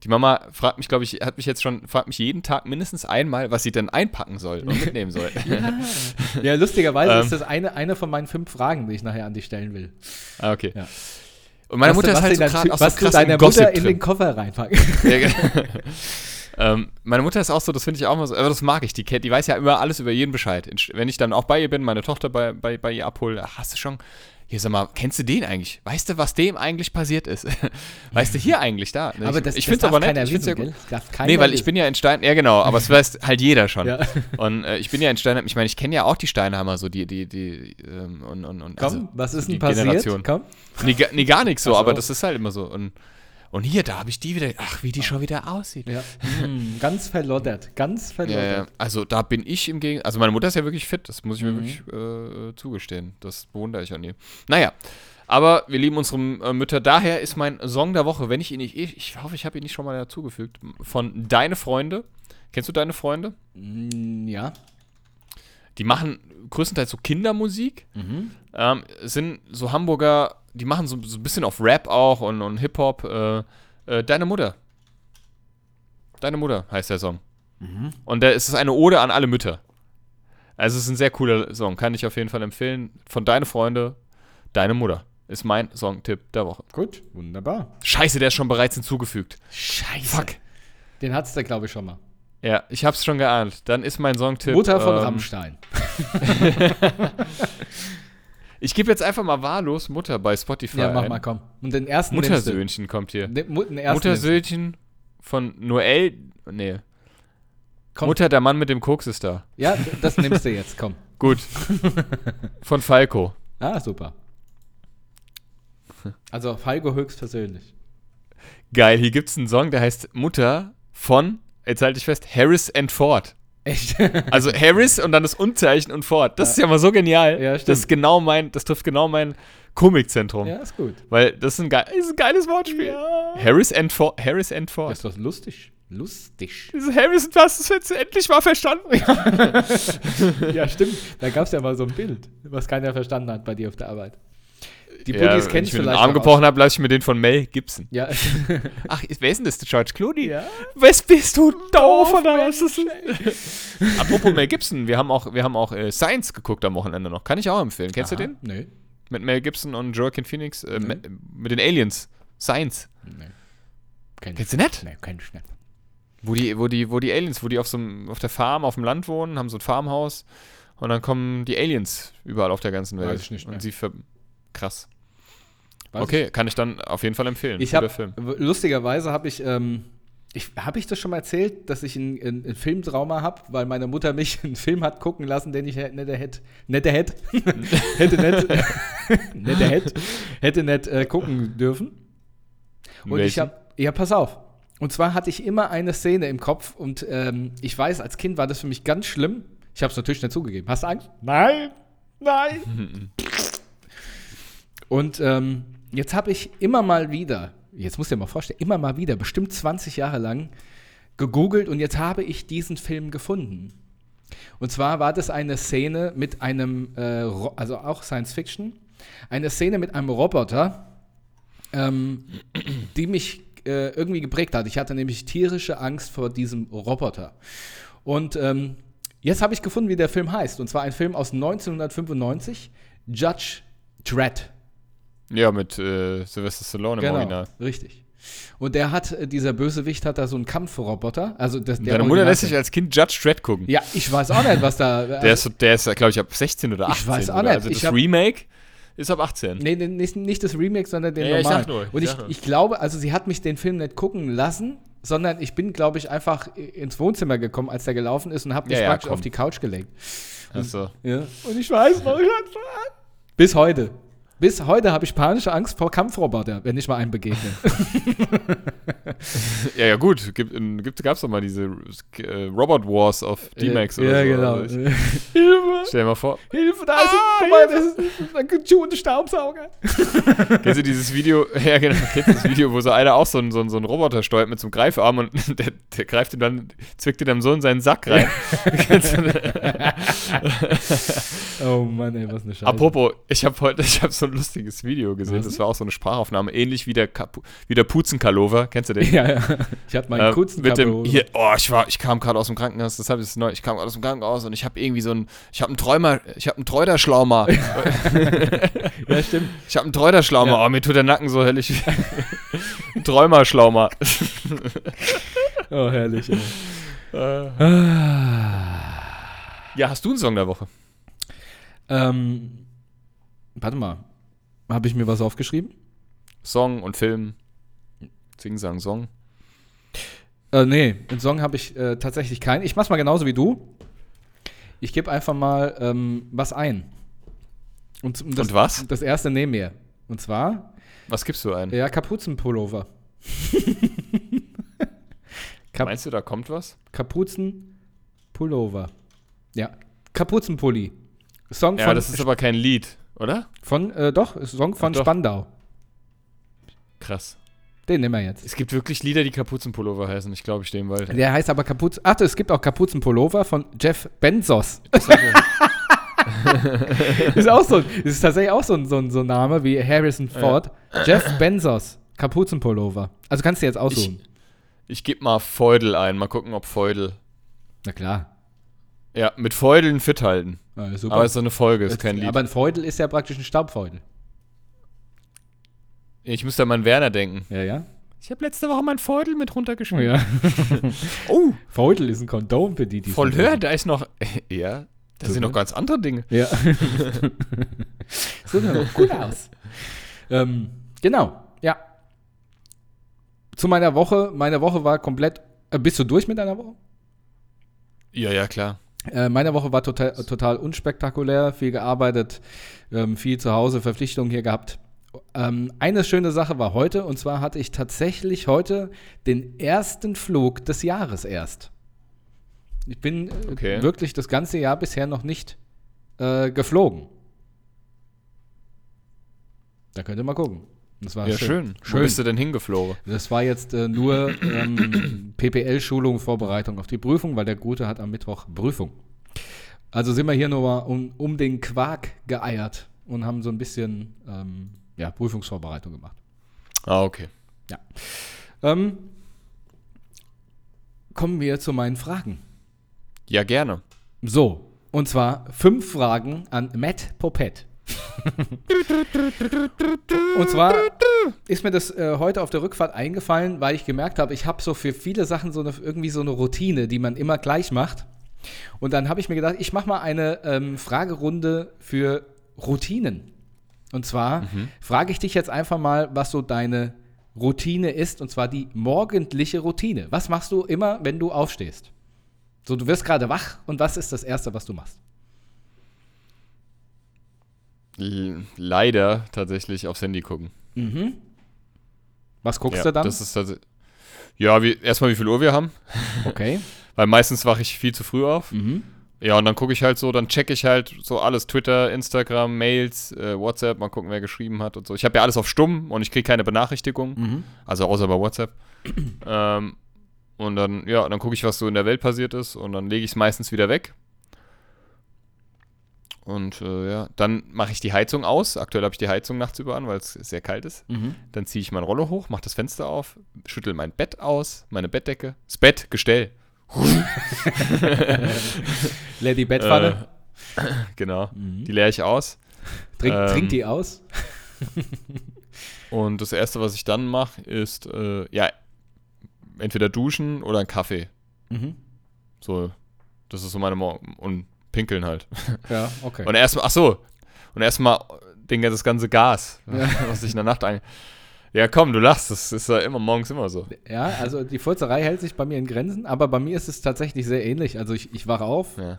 die Mama fragt mich, glaube ich, hat mich jetzt schon, fragt mich jeden Tag mindestens einmal, was sie denn einpacken soll und mitnehmen soll. Ja, lustigerweise Ähm. ist das eine, eine von meinen fünf Fragen, die ich nachher an dich stellen will. ah, okay. Ja. Und meine Was Mutter ist halt so gerade auch Was so du krass deiner Gossip Mutter in den Koffer reinpacken. Ja, genau. ähm, meine Mutter ist auch so, das finde ich auch mal so, aber das mag ich, die die weiß ja immer alles über jeden Bescheid. Wenn ich dann auch bei ihr bin, meine Tochter bei, bei, bei ihr abhole, ach, hast du schon, hier sag mal, kennst du den eigentlich? Weißt du, was dem eigentlich passiert ist? weißt du, hier eigentlich, da. Ne? Aber ich das, ich das finde es darf aber nett, keiner ich find's wissen, ja gut. gell? Das darf Nee, weil ich wissen. bin ja in Stein, ja genau, aber es weiß halt jeder schon. Ja. Und äh, ich bin ja in Steinheim, ich meine, ich kenne ja auch die Steinheimer, so die, die, die, ähm, und, und, und Komm, also, was ist die denn passiert? Generation. Komm. Nee, nee, gar nichts so, Ach so. aber das ist halt immer so. Und, und hier, da habe ich die wieder, ach, wie die schon wieder aussieht. Ja. Hm, ganz verloddert, ganz verloddert. ja. Also da bin ich im Gegenteil. Also meine Mutter ist ja wirklich fit, das muss ich mir Mhm. wirklich äh, zugestehen. Das bewundere ich an ihr. Naja, aber wir lieben unsere äh, Mütter. Daher ist mein Song der Woche, wenn ich ihn nicht, ich, ich hoffe, ich habe ihn nicht schon mal dazugefügt, von Deine Freunde. Kennst du Deine Freunde? Hm, Ja. Die machen größtenteils so Kindermusik. Mhm. Ähm, sind so Hamburger, die machen so, so ein bisschen auf Rap auch und, und Hip-Hop. Äh, äh, Deine Mutter. Deine Mutter heißt der Song. Mhm. Und der, es ist eine Ode an alle Mütter. Also es ist ein sehr cooler Song, kann ich auf jeden Fall empfehlen. Von Deine Freunde, Deine Mutter. Ist mein Songtipp der Woche. Gut, wunderbar. Scheiße, der ist schon bereits hinzugefügt. Scheiße. Fuck. Den hattest du, glaube ich, schon mal. Ja, ich hab's schon geahnt. Dann ist mein Songtipp. Mutter von ähm, Rammstein. Ich gebe jetzt einfach mal wahllos Mutter bei Spotify. Ja, mach ein. mal, komm. Und den ersten. Muttersöhnchen kommt hier. Den, den ersten Muttersöhnchen von Noel. Nee. Komm. Mutter, der Mann mit dem Koks ist da. Ja, das nimmst du jetzt, komm. Gut. von Falco. Ah, super. Also Falco höchstpersönlich. Geil, hier gibt's einen Song, der heißt Mutter von, jetzt halte ich fest, Harris and Ford. Echt? Also Harris und dann das Unzeichen und Ford. Das ist ja mal so genial. Ja, stimmt. Das ist genau mein, das trifft genau mein Komikzentrum. ja, ist gut. Weil das ist ein, ge ist ein geiles Wortspiel. Harris and Ford. Harris and Ford. Das ist doch lustig. Lustig. Dieses Harrison hast du jetzt endlich mal verstanden. Ja, stimmt. Da gab es ja mal so ein Bild, was keiner verstanden hat bei dir auf der Arbeit. Die ja, Buddies wenn kennst ich du mir den vielleicht Arm gebrochen habe, lasse ich mir den von Mel Gibson. Ja. Ach, wer ist denn das? George Clooney? ja. Was bist du doof, oder was? Das ist Apropos Mel Gibson, wir haben auch, wir haben auch äh, Science geguckt am Wochenende noch. Kann ich auch empfehlen. Kennst du Aha. den? Nee. Mit Mel Gibson und Joaquin Phoenix. Äh, me- mit den Aliens. Science. Nee. Kenn Kennst du nicht? Nee, kenn ich nicht. Wo die, wo die, wo die Aliens, wo die auf so einem, auf der Farm, auf dem Land wohnen, haben so ein Farmhaus und dann kommen die Aliens überall auf der ganzen Welt. Weiß ich nicht mehr. Und sie ver krass. Weiß okay, kann ich dann auf jeden Fall empfehlen. Ich habe Film. lustigerweise habe ich ähm, ich habe ich das schon mal erzählt, dass ich einen, einen, einen Filmtrauma habe, weil meine Mutter mich einen Film hat gucken lassen, den ich hätte nicht hätte hätte hätte hätte nicht hätte hätte hätte nicht äh, gucken dürfen. Und ich Welchen? habe ja pass auf. Und zwar hatte ich immer eine Szene im Kopf und ähm, ich weiß, als Kind war das für mich ganz schlimm. Ich habe es natürlich nicht zugegeben. Hast du Angst? Nein, nein. Und ähm, jetzt habe ich immer mal wieder, jetzt musst du dir mal vorstellen, immer mal wieder, bestimmt 20 Jahre lang, gegoogelt und jetzt habe ich diesen Film gefunden. Und zwar war das eine Szene mit einem, äh, also auch Science Fiction, eine Szene mit einem Roboter, ähm, die mich äh, irgendwie geprägt hat. Ich hatte nämlich tierische Angst vor diesem Roboter. Und ähm, jetzt habe ich gefunden, wie der Film heißt. Und zwar ein Film aus 1995, Judge Dredd. Ja, mit äh, Sylvester Stallone im Original. Genau, richtig. Und der hat, äh, dieser Bösewicht hat da so einen Kampfroboter. Also das, der Deine Mutter lässt sich als Kind Judge Dredd gucken. Ja, ich weiß auch nicht, was da. Der ist, so- der ist glaube ich, ab 16 oder 18. Ich weiß auch sogar. nicht. Also das hab- Remake ist ab 18. Nee, nee, nicht, nicht das Remake, sondern den Ja, ja, ich normalen. nur, ich und ich, ich glaube, also sie hat mich den Film nicht gucken lassen, sondern ich bin, glaube ich, einfach ins Wohnzimmer gekommen, als der gelaufen ist und habe mich Ja, ja, praktisch komm. auf die Couch gelegt. Also, Ja. Und ich weiß noch, ich hatte Bis heute. Bis heute habe ich panische Angst vor Kampfroboter, wenn ich mal einem begegne. ja, ja, gut. Gibt, gibt, gab's doch mal diese äh, Robot Wars auf D-Max oder ja, so. genau. Also Hilfe! stell dir mal vor. Hilfe, da ist ein, guck mal, das ist ein gechunte Staubsauger. Kennst du dieses Video? Ja, genau. Kennst du das Video, wo so einer auch so einen, so einen, so einen Roboter steuert mit so einem Greifarm und der, der greift ihm dann, zwickt ihm dann so in seinen Sack rein. Oh Mann, ey, was eine Scheiße. Apropos, ich habe heute, ich habe so ein lustiges Video gesehen. Was Das war auch so eine Sprachaufnahme, ähnlich wie der, Kapu wie der Puzenkalova. Kennst du den? ja, ja. Ich hatte meinen Äh, kurzen mit dem, hier, oh, ich war, ich kam gerade aus dem Krankenhaus, das habe ich neu, ich kam gerade aus dem Krankenhaus und ich habe irgendwie so ein, ich habe einen Träumer, ich habe einen Treuderschlaumer, Ja, stimmt. ich habe einen Treuderschlaumer, Ja. oh, mir tut der Nacken so. Ein Träumerschlaumer. Oh, herrlich, ey. Ja, hast du einen Song der Woche? Ähm, warte mal. Habe ich mir was aufgeschrieben? Song und Film. Sing, Sang, Song. Äh, nee, einen Song habe ich äh, tatsächlich keinen. Ich mach's mal genauso wie du. Ich gebe einfach mal ähm, was ein. Und, das, Und was? Das erste neben mir. Und zwar, Was gibst du ein? ja, Kapuzenpullover. Kap Meinst du, da kommt was? Kapuzenpullover. Ja, Kapuzenpulli. Song Ja, von, das ist aber kein Lied, oder? von äh, doch, Song von doch. Spandau. Krass. Den nehmen wir jetzt. Es gibt wirklich Lieder, die Kapuzenpullover heißen. Ich glaube, ich den Wald. Der heißt aber Kapuzen. Ach, es gibt auch Kapuzenpullover von Jeff Benzos. ist auch so. Ist tatsächlich auch so ein, so ein, so ein Name wie Harrison Ford. Jeff Benzos. Kapuzenpullover. Also kannst du jetzt aussuchen. Ich gebe mal Feudel ein. Mal gucken, ob Feudel. Na klar. Ja, mit Feudeln fit halten. Ja, super. Aber es ist so eine Folge, ist kein Lied. aber ein Feudel ist ja praktisch ein Staubfeudel. ich muss da mal an Werner denken. Ja, ja. Ich habe letzte Woche mein Feudel mit runtergeschmissen. Ja. Oh, Feudel ist ein Kondom für die, die voll hör, da ist noch. Ja, da So, sind noch ganz andere Dinge. Ja. Sieht aber gut aus. ähm, genau, ja. Zu meiner Woche. Meine Woche war komplett. Äh, bist du durch mit deiner Woche? Ja, ja, klar. Äh, meine Woche war total, total unspektakulär, viel gearbeitet, ähm, viel zu Hause, Verpflichtungen hier gehabt. Ähm, eine schöne Sache war heute, und zwar hatte ich tatsächlich heute den ersten Flug des Jahres erst. Ich bin äh, Okay. wirklich das ganze Jahr bisher noch nicht äh, geflogen. Da könnt ihr mal gucken. Das war Ja, schön. Wo Schön. bist du denn hingeflogen? Das war jetzt äh, nur ähm, PPL-Schulung, Vorbereitung auf die Prüfung, weil der Gute hat am Mittwoch Prüfung. Also sind wir hier nur mal um, um den Quark geeiert und haben so ein bisschen ähm, ja, Prüfungsvorbereitung gemacht. Ah, okay. Ähm, kommen wir zu meinen Fragen. Ja, gerne. So, und zwar fünf Fragen an Matt Popet. Und zwar ist mir das äh, heute auf der Rückfahrt eingefallen, weil ich gemerkt habe, ich habe so für viele Sachen so eine, irgendwie so eine Routine, die man immer gleich macht. Und dann habe ich mir gedacht, ich mache mal eine ähm, Fragerunde für Routinen. Und zwar frage ich dich jetzt einfach mal, was so deine Routine ist, und zwar die morgendliche Routine. Was machst du immer, wenn du aufstehst? So, du wirst gerade wach und was ist das Erste, was du machst? Leider tatsächlich aufs Handy gucken. Was guckst ja, du dann? Das ist ja, wie, erstmal wie viel Uhr wir haben. okay. Weil meistens wache ich viel zu früh auf. Mhm. Ja, und dann gucke ich halt so, dann checke ich halt so alles, Twitter, Instagram, Mails, äh, WhatsApp, mal gucken, wer geschrieben hat und so. Ich habe ja alles auf stumm und ich kriege keine Benachrichtigung, Mhm. also außer bei WhatsApp. ähm, und dann, ja, dann gucke ich, was so in der Welt passiert ist und dann lege ich es meistens wieder weg. Und äh, ja, dann mache ich die Heizung aus. Aktuell habe ich die Heizung nachts über an, weil es sehr kalt ist. Mhm. Dann ziehe ich mein Rollo hoch, mache das Fenster auf, schüttel mein Bett aus, meine Bettdecke, das Bett, Gestell. Leer die Bettpfanne. Äh, genau, Mhm. die leere ich aus. trink, ähm, trink die aus. Und das Erste, was ich dann mache, ist, äh, ja, entweder duschen oder einen Kaffee. Mhm. So, das ist so meine Morgen. Und pinkeln halt. Ja, okay. Und erstmal, ach so, und erstmal den, das ganze Gas, Ja. was ich in der Nacht ein. Ja, komm, du lachst, das ist ja immer morgens immer so. ja, also die Furzerei hält sich bei mir in Grenzen, aber bei mir ist es tatsächlich sehr ähnlich. Also ich, ich wache auf, Ja.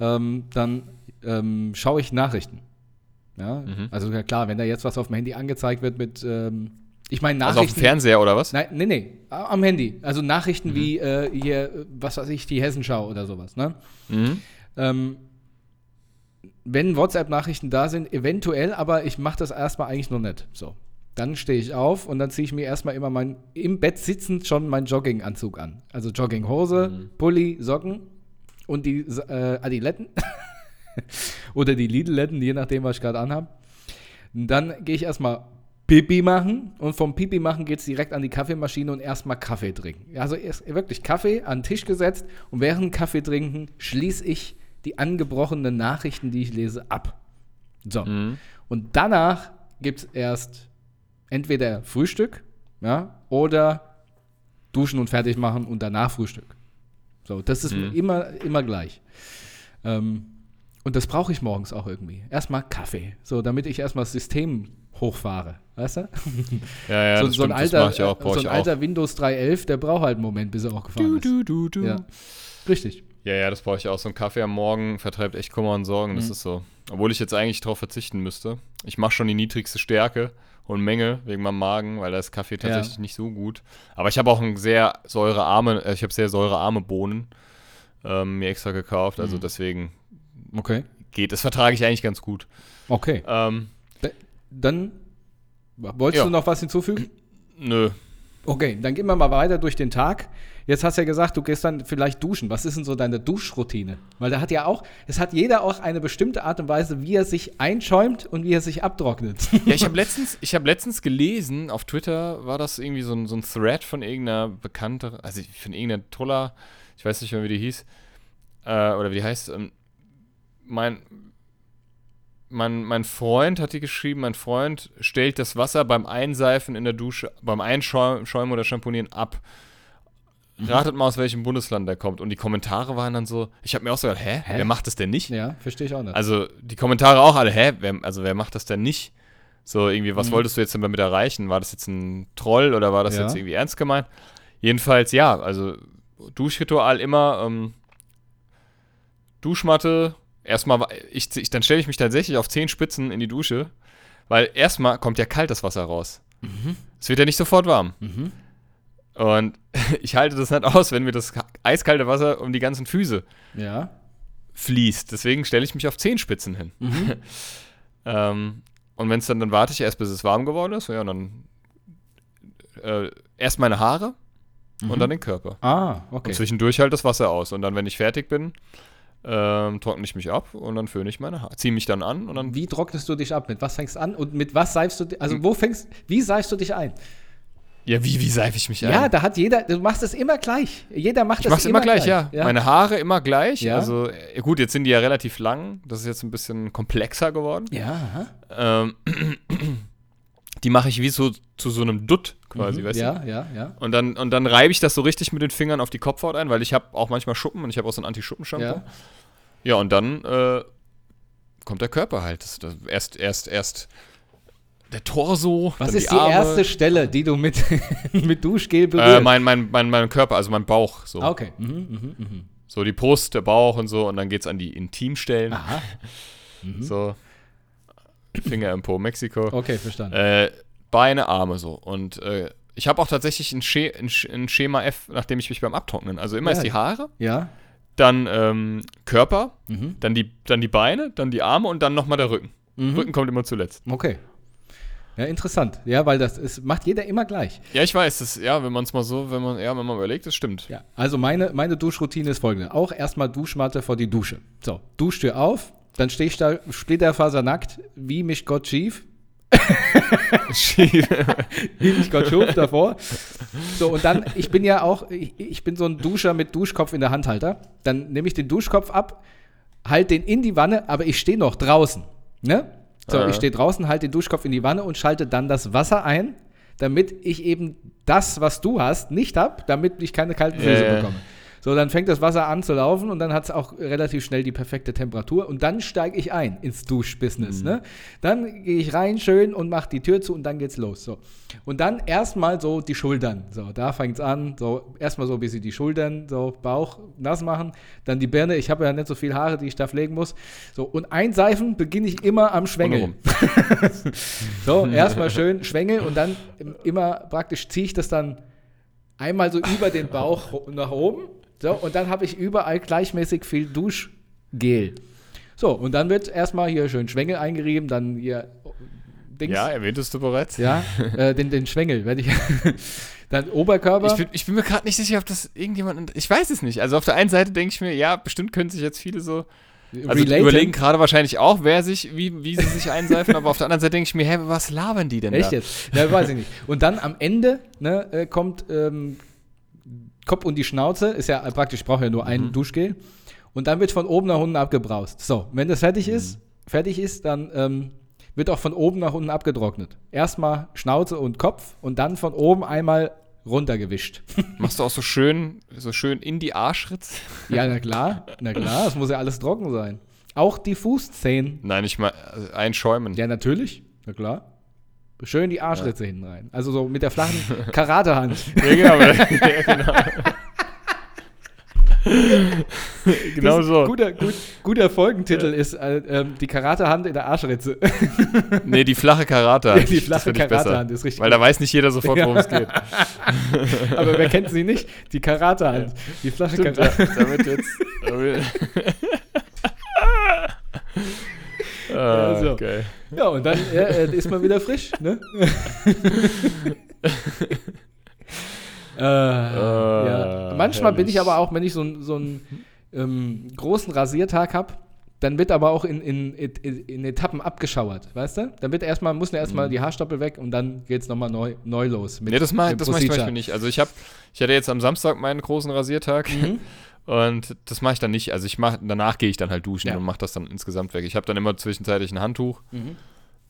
ähm, dann ähm, schaue ich Nachrichten. Ja, Mhm. also klar, wenn da jetzt was auf dem Handy angezeigt wird mit, ähm, ich meine Also auf dem Nachrichten. Fernseher oder was? Nein, nee, nee, am Handy. Also Mhm. Nachrichten wie äh, hier, äh, was weiß ich, die Hessenschau oder sowas, ne? Mhm. Ähm, wenn WhatsApp-Nachrichten da sind, eventuell, aber ich mache das erstmal eigentlich noch nicht. So. Dann stehe ich auf und dann ziehe ich mir erstmal immer mein, im Bett sitzend schon meinen Jogginganzug an. Also Jogginghose, Mhm. Pulli, Socken und die äh, Adiletten. Oder die Lidletten, je nachdem, was ich gerade anhabe. Dann gehe ich erstmal Pipi machen und vom Pipi machen geht es direkt an die Kaffeemaschine und erstmal Kaffee trinken. Also wirklich Kaffee an den Tisch gesetzt und während Kaffee trinken schließe ich die angebrochenen Nachrichten, die ich lese, ab. So. Mhm. Und danach gibt es erst entweder Frühstück ja, oder duschen und fertig machen und danach Frühstück. So, das ist Mhm. immer, immer gleich. Ähm, und das brauche ich morgens auch irgendwie. Erstmal Kaffee, so damit ich erstmal das System hochfahre. Weißt du? Ja, ja, so, das so ein stimmt, alter, das auch, so ein ich auch. alter Windows 3.11, der braucht halt einen Moment, bis er auch gefahren Du, ist. du, du, du. Ja. Richtig. Ja, ja, das brauche ich auch. So ein Kaffee am Morgen vertreibt echt Kummer und Sorgen. Das Mhm. ist so. Obwohl ich jetzt eigentlich darauf verzichten müsste. Ich mache schon die niedrigste Stärke und Menge wegen meinem Magen, weil da ist Kaffee tatsächlich nicht so gut. Aber ich habe auch ein sehr säurearme, äh, ich habe sehr säurearme Bohnen ähm, mir extra gekauft. Also Mhm. deswegen Okay. geht. Das vertrage ich eigentlich ganz gut. Okay. Ähm, Dann wolltest Ja. du noch was hinzufügen? nö. Okay, dann gehen wir mal weiter durch den Tag. Jetzt hast du ja gesagt, du gehst dann vielleicht duschen. Was ist denn so deine Duschroutine? Weil da hat ja auch, es hat jeder auch eine bestimmte Art und Weise, wie er sich einschäumt und wie er sich abtrocknet. Ja, ich habe letztens, ich habe letztens gelesen, auf Twitter war das irgendwie so ein, so ein Thread von irgendeiner Bekannte, also von irgendeiner Troller, ich weiß nicht mehr, wie die hieß, äh, oder wie die heißt, ähm, mein, mein, mein Freund hat die geschrieben, mein Freund stellt das Wasser beim Einseifen in der Dusche, beim Einschäumen oder Shampoonieren ab. Ratet mal, aus welchem Bundesland der kommt. Und die Kommentare waren dann so, ich habe mir auch so gedacht, hä? Hä? Wer macht das denn nicht? Ja, verstehe ich auch nicht. Also die Kommentare auch alle, hä? Wer, also wer macht das denn nicht? So irgendwie, was Mhm. wolltest du jetzt denn damit erreichen? War das jetzt ein Troll oder war das Ja. jetzt irgendwie ernst gemeint? Jedenfalls ja, also Duschritual immer ähm, Duschmatte. Erstmal, ich, ich, dann stelle ich mich tatsächlich auf zehn Spitzen in die Dusche, weil erstmal kommt ja kaltes Wasser raus. Es wird ja nicht sofort warm. Mhm. Und ich halte das nicht aus, wenn mir das eiskalte Wasser um die ganzen Füße ja. fließt. Deswegen stelle ich mich auf Zehenspitzen hin. Mhm. ähm, und wenn es dann, dann warte ich erst, bis es warm geworden ist. Ja, und dann äh, erst meine Haare und dann den Körper. Ah, Und Mhm. okay. zwischendurch halt das Wasser aus. Und dann, wenn ich fertig bin, ähm, trockne ich mich ab und dann föhne ich meine Haare. Ziehe mich dann an und dann. Wie trocknest du dich ab? Mit was fängst du an und mit was seifst du dich? Also wo fängst, wie seifst du dich ein? Ja, wie, wie seife ich mich ein? Ja, da hat jeder, du machst es immer gleich. Jeder macht ich das mache es immer gleich, ja. ja. Meine Haare immer gleich. Ja. Also, äh, gut, jetzt sind die ja relativ lang. Das ist jetzt ein bisschen komplexer geworden. ja, Ähm, die mache ich wie so zu so einem Dutt quasi, weißt du? ja, ja, ja. Und dann, und dann reibe ich das so richtig mit den Fingern auf die Kopfhaut ein, weil ich habe auch manchmal Schuppen und ich habe auch so ein Anti-Schuppen-Shampoo. Ja. Ja. und dann äh, kommt der Körper halt. Das, das, erst, erst, erst der Torso, Was ist die, Arme. erste Stelle, die du mit, mit Duschgel berührst? Äh, mein, mein, mein, mein Körper, also mein Bauch. So. Ah, okay. Mhm, mhm, mhm. so die Brust, der Bauch und so. Und dann geht es an die Intimstellen. Aha. So. Finger im Po, Mexiko. Okay, verstanden. Äh, Beine, Arme so. Und äh, ich habe auch tatsächlich ein, Sche ein, Sch- ein Schema F, nachdem ich mich beim Abtrocknen. Also immer Ja. ist die Haare, ja. dann ähm, Körper, Mhm. dann die, dann die Beine, dann die Arme und dann nochmal der Rücken. Mhm. Rücken kommt immer zuletzt. Okay. Ja, interessant. Ja, weil das ist, macht jeder immer gleich. Ja, ich weiß, das, ja, wenn man es mal so, wenn man, ja, wenn man überlegt, das stimmt. Ja. Also meine, meine Duschroutine ist folgende. Auch erstmal Duschmatte vor die Dusche. So, Duschtür auf, dann stehe ich da splitterfasernackt, wie mich Gott schief. mich Gott schuf davor. So, und dann, ich bin ja auch, ich, ich bin so ein Duscher mit Duschkopf in der Handhalter. Dann nehme ich den Duschkopf ab, halt den in die Wanne, aber ich stehe noch draußen. Ne? So, Ah. ich stehe draußen, halte den Duschkopf in die Wanne und schalte dann das Wasser ein, damit ich eben das, was du hast, nicht habe, damit ich keine kalten Füße ja. bekomme. So, dann fängt das Wasser an zu laufen und dann hat es auch relativ schnell die perfekte Temperatur und dann steige ich ein ins Duschbusiness. Ne? Dann gehe ich rein schön und mache die Tür zu und dann geht's los. So. Und dann erstmal so die Schultern. So, da fängt es an. So, erstmal so ein bisschen die Schultern, so Bauch nass machen. Dann die Birne. Ich habe ja nicht so viel Haare, die ich da pflegen muss. So, und einseifen beginne ich immer am Schwengel. so, erstmal schön Schwengel und dann im- immer praktisch ziehe ich das dann einmal so über den Bauch nach oben. So, und dann habe ich überall gleichmäßig viel Duschgel. So, und dann wird erstmal hier schön Schwengel eingerieben, dann hier Dings. Ja, erwähntest du bereits. Ja, äh, den, den Schwengel werde ich. dann Oberkörper. Ich bin, ich bin mir gerade nicht sicher, ob das irgendjemand. Ich weiß es nicht. Also auf der einen Seite denke ich mir, ja, bestimmt können sich jetzt viele so. Also überlegen gerade wahrscheinlich auch, wer sich, wie, wie sie sich einseifen, aber auf der anderen Seite denke ich mir, hä, was labern die denn Echt da? jetzt? Ja, weiß ich nicht. Und dann am Ende ne, äh, kommt ähm, Kopf und die Schnauze, ist ja äh, praktisch, ich brauche ja nur Mhm. ein Duschgel. Und dann wird von oben nach unten abgebraust. So, wenn das fertig Mhm. ist, fertig ist, dann ähm, wird auch von oben nach unten abgetrocknet. Erstmal Schnauze und Kopf und dann von oben einmal runtergewischt. Machst du auch so schön, so schön in die Arschritz? ja, na klar, na klar, es muss ja alles trocken sein. Auch die Fußzehen. Nein, ich meine, einschäumen. Ja, natürlich, na klar. Schön die Arschritze hinten rein. Also so mit der flachen Karatehand. Ja, genau. ja, genau. genau so. Guter, gut, guter Folgentitel ist äh, ähm, die Karatehand in der Arschritze. Nee, die flache Karate. Ja, die flache. Karatehand ist richtig Weil da weiß nicht jeder sofort, worum Ja. es geht. Aber wer kennt sie nicht? Die Karatehand. Die flache Stimmt, Karate. ja, damit jetzt. Damit. Ah, Ja, so. geil. Ja, und dann äh, ist man wieder frisch. Ne? äh, ja. Manchmal bin ich herrlich. aber auch, wenn ich so, einen- so einen ähm, großen Rasiertag habe, dann wird aber auch in, in, in, in Etappen abgeschauert, weißt du? Dann wird erstmal, muss erstmal die Haarstoppel weg und dann geht es nochmal neu, neu los. Mit Nee, das mache das mach ich zum. Beispiel nicht. Also ich habe, ich hatte jetzt am Samstag meinen großen Rasiertag Mhm. Und das mache ich dann nicht. Also ich mache, danach gehe ich dann halt duschen Ja. und mache das dann insgesamt weg. Ich habe dann immer zwischenzeitlich ein Handtuch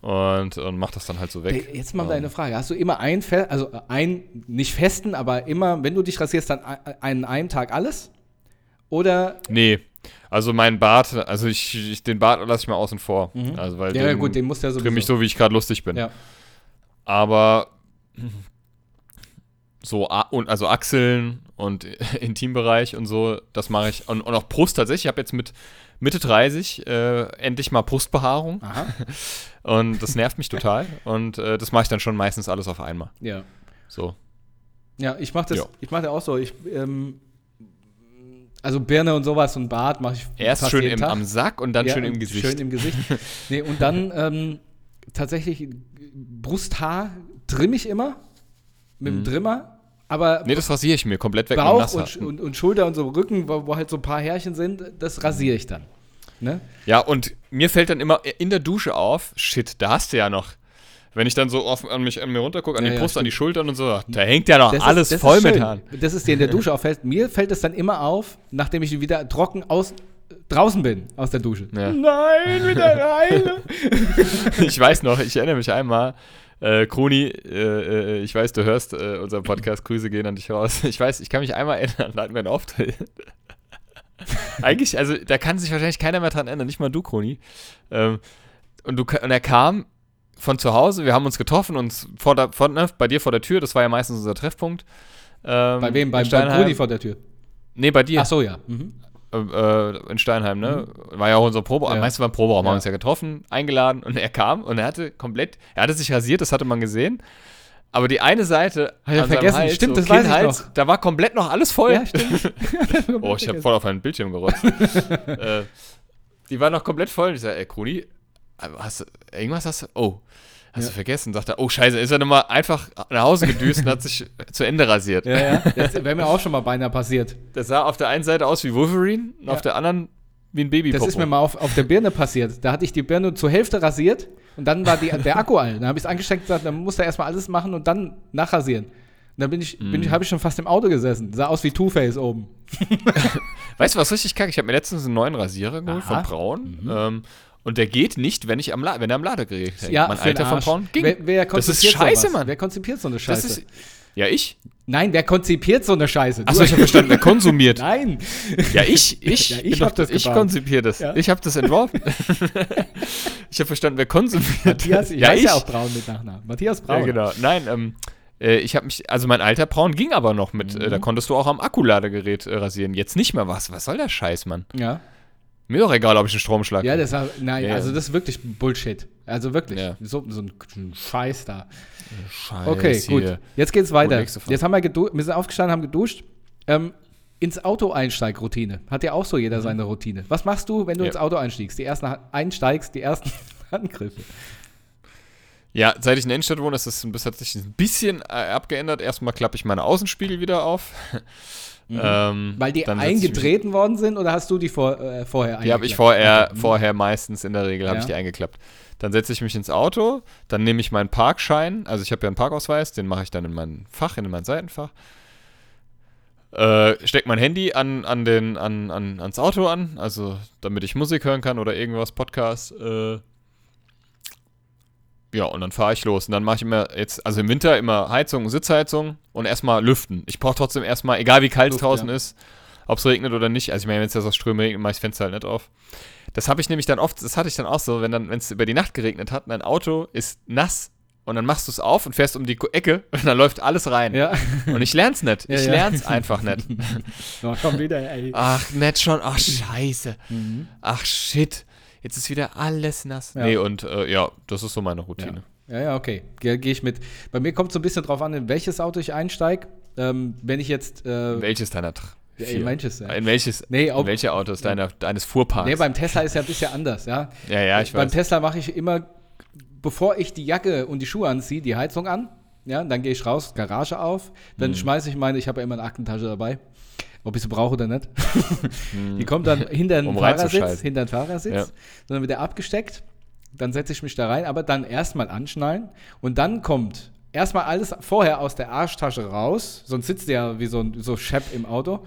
und, und mache das dann halt so weg. Jetzt mal Ähm, deine Frage. Hast du immer einen, Fe also einen, nicht festen, aber immer, wenn du dich rasierst, dann ein- an einem Tag alles? Oder, Nee. Also mein Bart, also ich, ich den Bart lasse ich mal außen vor. Also weil Mhm. ja, den gut, den musst du ja trimme ich sowieso. so, wie ich gerade lustig bin. Ja. Aber so, und also Achseln und Intimbereich und so, das mache ich. Und, und auch Brust tatsächlich. Ich habe jetzt mit Mitte 30 äh, endlich mal Brustbehaarung. Aha. Und das nervt mich total. Und äh, das mache ich dann schon meistens alles auf einmal. Ja. So. Ja, ich mache das, Ja. ich mache das auch so. Ich, ähm, also Birne und sowas und Bart mache ich Erst schön im, Tag. am Sack und dann Ja, schön im Gesicht. Schön im Gesicht. nee, und dann ähm, tatsächlich Brusthaar trimme ich immer mit dem Trimmer, aber nee, das rasiere ich mir komplett weg. Bauch und, und, und Schulter und so Rücken, wo, wo halt so ein paar Härchen sind, das rasiere ich dann. Ne? Ja, und mir fällt dann immer in der Dusche auf, shit, da hast du ja noch. Wenn ich dann so auf, an, mich, an mir runtergucke, an Ja, die ja, Brust, an stimmt. die Schultern und so, da hängt ja noch Das ist- alles das voll ist mit. Haaren. Das ist dir in der Dusche auffällt. Mir fällt es dann immer auf, nachdem ich wieder trocken aus, draußen bin aus der Dusche. Ja. Nein, wieder rein. Ich weiß noch, ich erinnere mich einmal, äh, Kroni, äh, äh, ich weiß, du hörst äh, unseren Podcast, Grüße gehen an dich raus. Ich weiß, ich kann mich einmal erinnern, da hatten wir einen Auftritt. Eigentlich, also da kann sich wahrscheinlich keiner mehr dran erinnern, nicht mal du, Kroni. Ähm, und, du, und er kam von zu Hause, wir haben uns getroffen, uns vor der, vor, ne, bei dir vor der Tür, das war ja meistens unser Treffpunkt. Ähm, Bei wem? Bei, bei. Bruni vor der Tür. Nee, bei dir. Ach so, ja. Mhm. Äh, in Steinheim, ne? War ja auch unser Proberaum. Ja. Meistens war Proberaum, Ja. haben uns ja getroffen, eingeladen und er kam und er hatte komplett, er hatte sich rasiert, das hatte man gesehen. Aber die eine Seite Hab ich vergessen, Hals, stimmt, so das weiß ich noch. Da war komplett noch alles voll. Ja, stimmt. oh, ich habe voll auf meinen Bildschirm gerotzt. äh, die war noch komplett voll. Und ich sage, ey, Kruni, hast du, irgendwas hast du, oh, hast Ja. du vergessen? Sagt er, oh, scheiße, ist er nochmal einfach nach Hause gedüst und hat sich zu Ende rasiert. Ja, ja. Das wäre mir auch schon mal beinahe passiert. Das sah auf der einen Seite aus wie Wolverine und Ja. auf der anderen wie ein Baby Das ist mir mal auf, auf der Birne passiert. Da hatte ich die Birne zur Hälfte rasiert und dann war die, der Akku all. Dann habe ich es angesteckt und gesagt, dann musst du erstmal alles machen und dann nachrasieren. Und dann bin ich, Mhm. bin ich, habe ich schon fast im Auto gesessen. Sah aus wie Two-Face oben. Weißt du, was richtig kacke? Ich habe mir letztens einen neuen Rasierer geholt Aha. Mhm. von Braun. Ähm, und der geht nicht, wenn, ich am La wenn er am Ladegerät hängt. Ja, mein alter Arsch. Braun ging. Wer, wer das ist scheiße, sowas? Mann. Wer konzipiert so eine Scheiße? ist, ja, ich? Nein, wer konzipiert so eine Scheiße? Achso, ich habe verstanden, wer konsumiert. Nein. Ja, ich, ich, Ja, ich hab doch- das Ich konzipiere das. Ja. Ich habe das entworfen. ich habe verstanden, wer konsumiert. Matthias, ich ja, weiß ich. ja auch Braun mit Nachnamen. Matthias Braun. Ja, genau. Nein, ähm, äh, ich habe mich, also mein alter Braun ging aber noch mit, Mhm. äh, da konntest du auch am Akkuladegerät äh, rasieren. Jetzt nicht mehr was. Was soll der Scheiß, Mann? Ja. Mir doch egal, ob ich einen Stromschlag Ja, das war, nein, Ja, also das ist wirklich Bullshit. Also wirklich. Ja. So, so ein, ein Scheiß da. Scheiße Okay, gut. hier. Jetzt geht's weiter. Jetzt haben wir gedu wir sind aufgestanden, haben geduscht. Ähm, ins Auto einsteig-Routine. Hat ja auch so jeder seine Routine. Was machst du, wenn du Mhm. Ja. ins Auto einstiegst? Die ersten einsteigst, die ersten Angriffe. Ja, seit ich in der Innenstadt wohne, ist das, das hat sich ein bisschen äh, abgeändert. Erstmal klappe ich meine Außenspiegel wieder auf. Ähm, Weil die eingetreten worden sind oder hast du die vor, äh, vorher Die habe ich vorher, Okay. vorher meistens in der Regel habe Ja. ich die eingeklappt. Dann setze ich mich ins Auto, dann nehme ich meinen Parkschein, also ich habe ja einen Parkausweis, den mache ich dann in mein Fach, in mein Seitenfach. Äh, steck mein Handy an, an den, an, an, ans Auto an, also damit ich Musik hören kann oder irgendwas, Podcast. Äh, ja, und dann fahre ich los. Und dann mache ich immer jetzt, also im Winter immer Heizung, Sitzheizung und erstmal lüften. Ich brauche trotzdem erstmal, egal wie kalt es draußen ja. ist, ob es regnet oder nicht. Also ich meine, wenn es jetzt aus Strömen regnet, mache ich das Fenster halt nicht auf. Das habe ich nämlich dann oft, das hatte ich dann auch so, wenn dann, wenn es über die Nacht geregnet hat, und dein Auto ist nass und dann machst du es auf und fährst um die Ecke und dann läuft alles rein. Ja. Und ich lern's nicht. Ja, ich ja. lern's einfach nicht. Oh, komm wieder, ey. Ach, nicht schon. Ach, scheiße. Mhm. Ach, shit. Jetzt ist wieder alles nass. Ja. Nee, und äh, ja, das ist so meine Routine. Ja, ja, okay. Gehe geh ich mit. Bei mir kommt so ein bisschen drauf an, in welches Auto ich einsteige. Ähm, wenn ich jetzt. Äh, Welches deiner Ja, in welches, ja. In welches? Nee, ob- in welche Autos deiner, deines Fuhrparks? nee, beim Tesla ist ja ein bisschen anders, ja. ja, ja, ich beim weiß. Tesla mache ich immer, bevor ich die Jacke und die Schuhe anziehe, die Heizung an. Ja, dann gehe ich raus, Garage auf, dann schmeiße ich meine, ich habe ja immer eine Aktentasche dabei, ob ich sie brauche oder nicht. Die kommt dann hinter den Um Fahrersitz, hinter den Fahrersitz, Ja. dann wird er abgesteckt, dann setze ich mich da rein, aber dann erstmal anschnallen und dann kommt erstmal alles vorher aus der Arschtasche raus, sonst sitzt du ja wie so ein so Chef im Auto.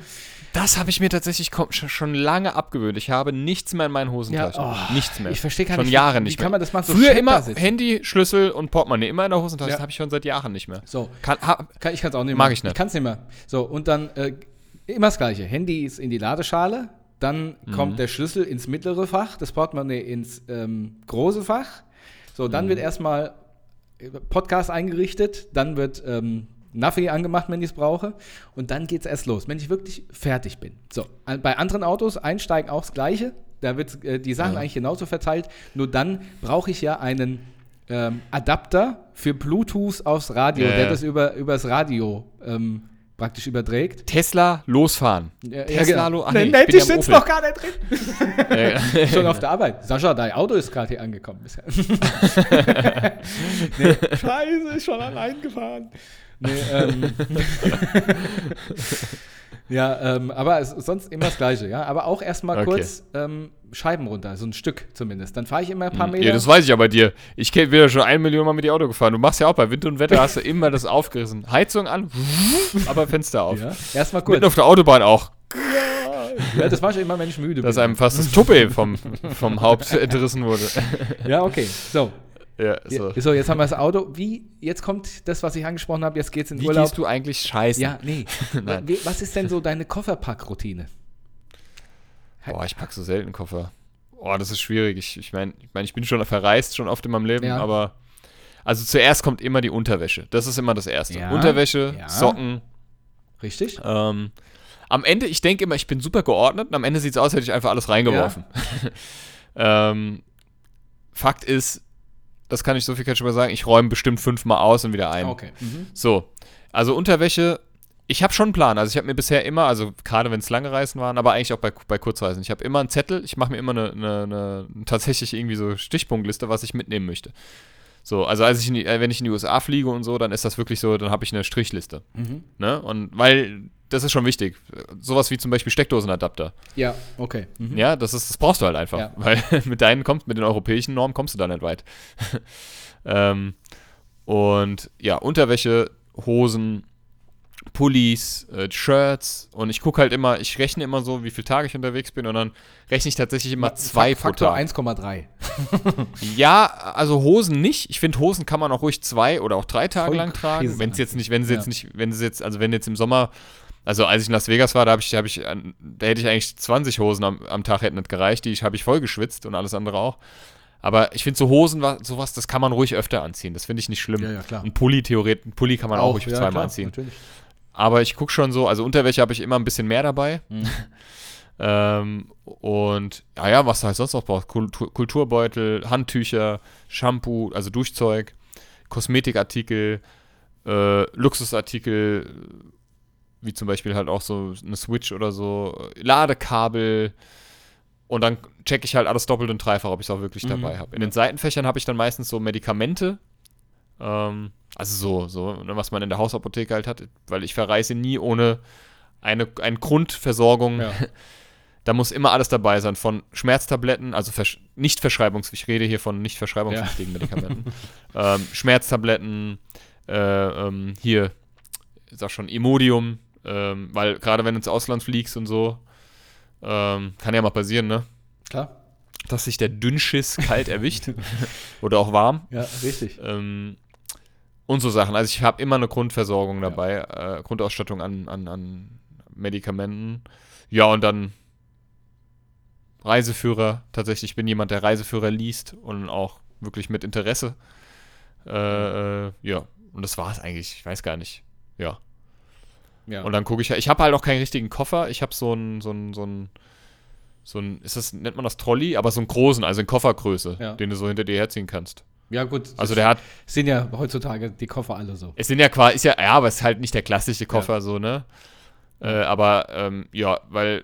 Das habe ich mir tatsächlich schon, schon lange abgewöhnt. Ich habe nichts mehr in meinen Hosentaschen. oh, nichts mehr. ich verstehe gar schon nicht, wie- Jahre wie nicht kann mehr. man das machen, so Früher immer? Handy, Schlüssel und Portemonnaie immer in der Hosentasche. Ja. Das habe ich schon seit Jahren nicht mehr. So, Kann, ha, kann, ich kann es auch nicht Mag mehr. ich nicht. Ich kann es nicht mehr. So, und dann äh, immer das Gleiche. Handy ist in die Ladeschale, dann Mhm. kommt der Schlüssel ins mittlere Fach, das Portemonnaie ins ähm, große Fach. So, Mhm. dann wird erstmal äh, Podcast eingerichtet, dann wird ähm, Navi angemacht, wenn ich es brauche. Und dann geht es erst los, wenn ich wirklich fertig bin. So, bei anderen Autos einsteigen auch das Gleiche. Da wird äh, die Sachen Ja. eigentlich genauso verteilt. Nur dann brauche ich ja einen ähm, Adapter für Bluetooth aufs Radio, Ja, der ja. das über übers Radio ähm, praktisch überträgt. Tesla losfahren. Ja, Tesla ja, lo- ach nee, ich sitzt Opel. noch gar nicht drin. Ja, Schon auf der Arbeit. Sascha, dein Auto ist gerade hier angekommen bisher. nee, scheiße, ist schon allein gefahren. Nee, ähm, ja, ähm, aber es sonst immer das Gleiche, ja. Aber auch erstmal Okay. kurz ähm, Scheiben runter, so ein Stück zumindest. Dann fahre ich immer ein paar Meter. ja, das weiß ich ja bei dir. Ich bin wieder schon ein Million Mal mit dir Auto gefahren. Du machst ja auch bei Wind und Wetter, hast du immer das aufgerissen. Heizung an, aber Fenster auf. ja. Erstmal kurz. Mitten auf der Autobahn auch. Ja, das mache ich immer, wenn ich müde Dass bin. einem fast das Tuppe vom, vom Haupt entrissen wurde. Ja, okay. So. Ja, so. so, jetzt haben wir das Auto. Wie, jetzt kommt das, was ich angesprochen habe, jetzt geht's in Wie Urlaub. gehst du eigentlich scheißen? Ja, nee. Nein. Wie- Was ist denn so deine Kofferpackroutine? Boah, ich pack so selten Koffer. Boah, das ist schwierig. Ich, ich meine, ich, mein, ich bin schon verreist, schon oft in meinem Leben, Ja. aber also zuerst kommt immer die Unterwäsche. Das ist immer das Erste. Ja, Unterwäsche, ja. Socken. Richtig? Ähm, am Ende, ich denke immer, ich bin super geordnet und am Ende sieht es aus, als hätte ich einfach alles reingeworfen. ähm, Fakt ist, das kann ich so viel kann ich schon mal sagen, ich räume bestimmt fünfmal aus und wieder ein. Okay. Mhm. So, also Unterwäsche, ich habe schon einen Plan. Also ich habe mir bisher immer, also gerade wenn es lange Reisen waren, aber eigentlich auch bei, bei Kurzreisen, ich habe immer einen Zettel, ich mache mir immer eine, eine, eine tatsächlich irgendwie so Stichpunktliste, was ich mitnehmen möchte. So, also als ich die, äh, wenn ich in die USA fliege und so, dann ist das wirklich so, dann habe ich eine Strichliste. Mhm. Ne? Und weil, das ist schon wichtig. Sowas wie zum Beispiel Steckdosenadapter. Ja, okay. Mhm. Ja, das ist, das brauchst du halt einfach. Ja. Weil mit deinen kommst, mit den europäischen Normen kommst du da nicht weit. ähm, und ja, Unterwäsche, Hosen, Pullis, äh, Shirts und ich gucke halt immer, ich rechne immer so, wie viele Tage ich unterwegs bin und dann rechne ich tatsächlich immer zwei Faktor Tag. 1,3. Ja, also Hosen nicht. Ich finde, Hosen kann man auch ruhig zwei oder auch drei Tage Voll lang tragen. Wenn es jetzt nicht, wenn sie Ja. jetzt nicht, wenn sie jetzt, also wenn jetzt im Sommer, also als ich in Las Vegas war, da habe ich, hab ich, an- da hätte ich eigentlich 20 Hosen am, am Tag hätten nicht gereicht. Die habe ich voll geschwitzt und alles andere auch. Aber ich finde so Hosen, wa- sowas, das kann man ruhig öfter anziehen. Das finde ich nicht schlimm. Ja, ja, klar. Ein Pulli theoretisch, ein Pulli kann man auch, ruhig ja, zweimal klar, anziehen. Natürlich. Aber ich gucke schon so, also Unterwäsche habe ich immer ein bisschen mehr dabei. Mhm. ähm, und ja, ja, was du halt sonst noch brauchst. Kultur, Kulturbeutel, Handtücher, Shampoo, also Duschzeug, Kosmetikartikel, äh, Luxusartikel, wie zum Beispiel halt auch so eine Switch oder so, Ladekabel. Und dann checke ich halt alles doppelt und dreifach, ob ich es auch wirklich Mhm. dabei habe. In den Seitenfächern habe ich dann meistens so Medikamente. Ähm, also so, so, ne, was man in der Hausapotheke halt hat, weil ich verreise nie ohne eine, eine Grundversorgung. Ja. Da muss immer alles dabei sein, von Schmerztabletten, also versch nicht verschreibungs, ich rede hier von nicht verschreibungspflichtigen Medikamenten. ähm, Schmerztabletten, äh, ähm, hier, ich sag schon, Imodium, ähm, weil gerade wenn du ins Ausland fliegst und so, ähm, kann ja mal passieren, ne? Klar. Dass sich der Dünnschiss kalt erwischt. Oder auch warm. Ja, richtig. Ähm, und so Sachen. Also ich habe immer eine Grundversorgung Ja. dabei, äh, Grundausstattung an, an, an Medikamenten. Ja, und dann Reiseführer. Tatsächlich, ich bin jemand, der Reiseführer liest und auch wirklich mit Interesse. Äh, äh, ja, und das war es eigentlich. Ich weiß gar nicht. Ja. Ja. Und dann gucke ich, ich habe halt auch keinen richtigen Koffer. Ich habe so einen, so einen, so einen, so ein, ist das, nennt man das Trolley, aber so einen großen, also in Koffergröße, Ja. den du so hinter dir herziehen kannst. ja, gut. Also der hat, sind ja heutzutage die Koffer alle so. es sind ja quasi, ist ja, ja, aber es ist halt nicht der klassische Koffer so, ne? Äh, aber ähm, ja, weil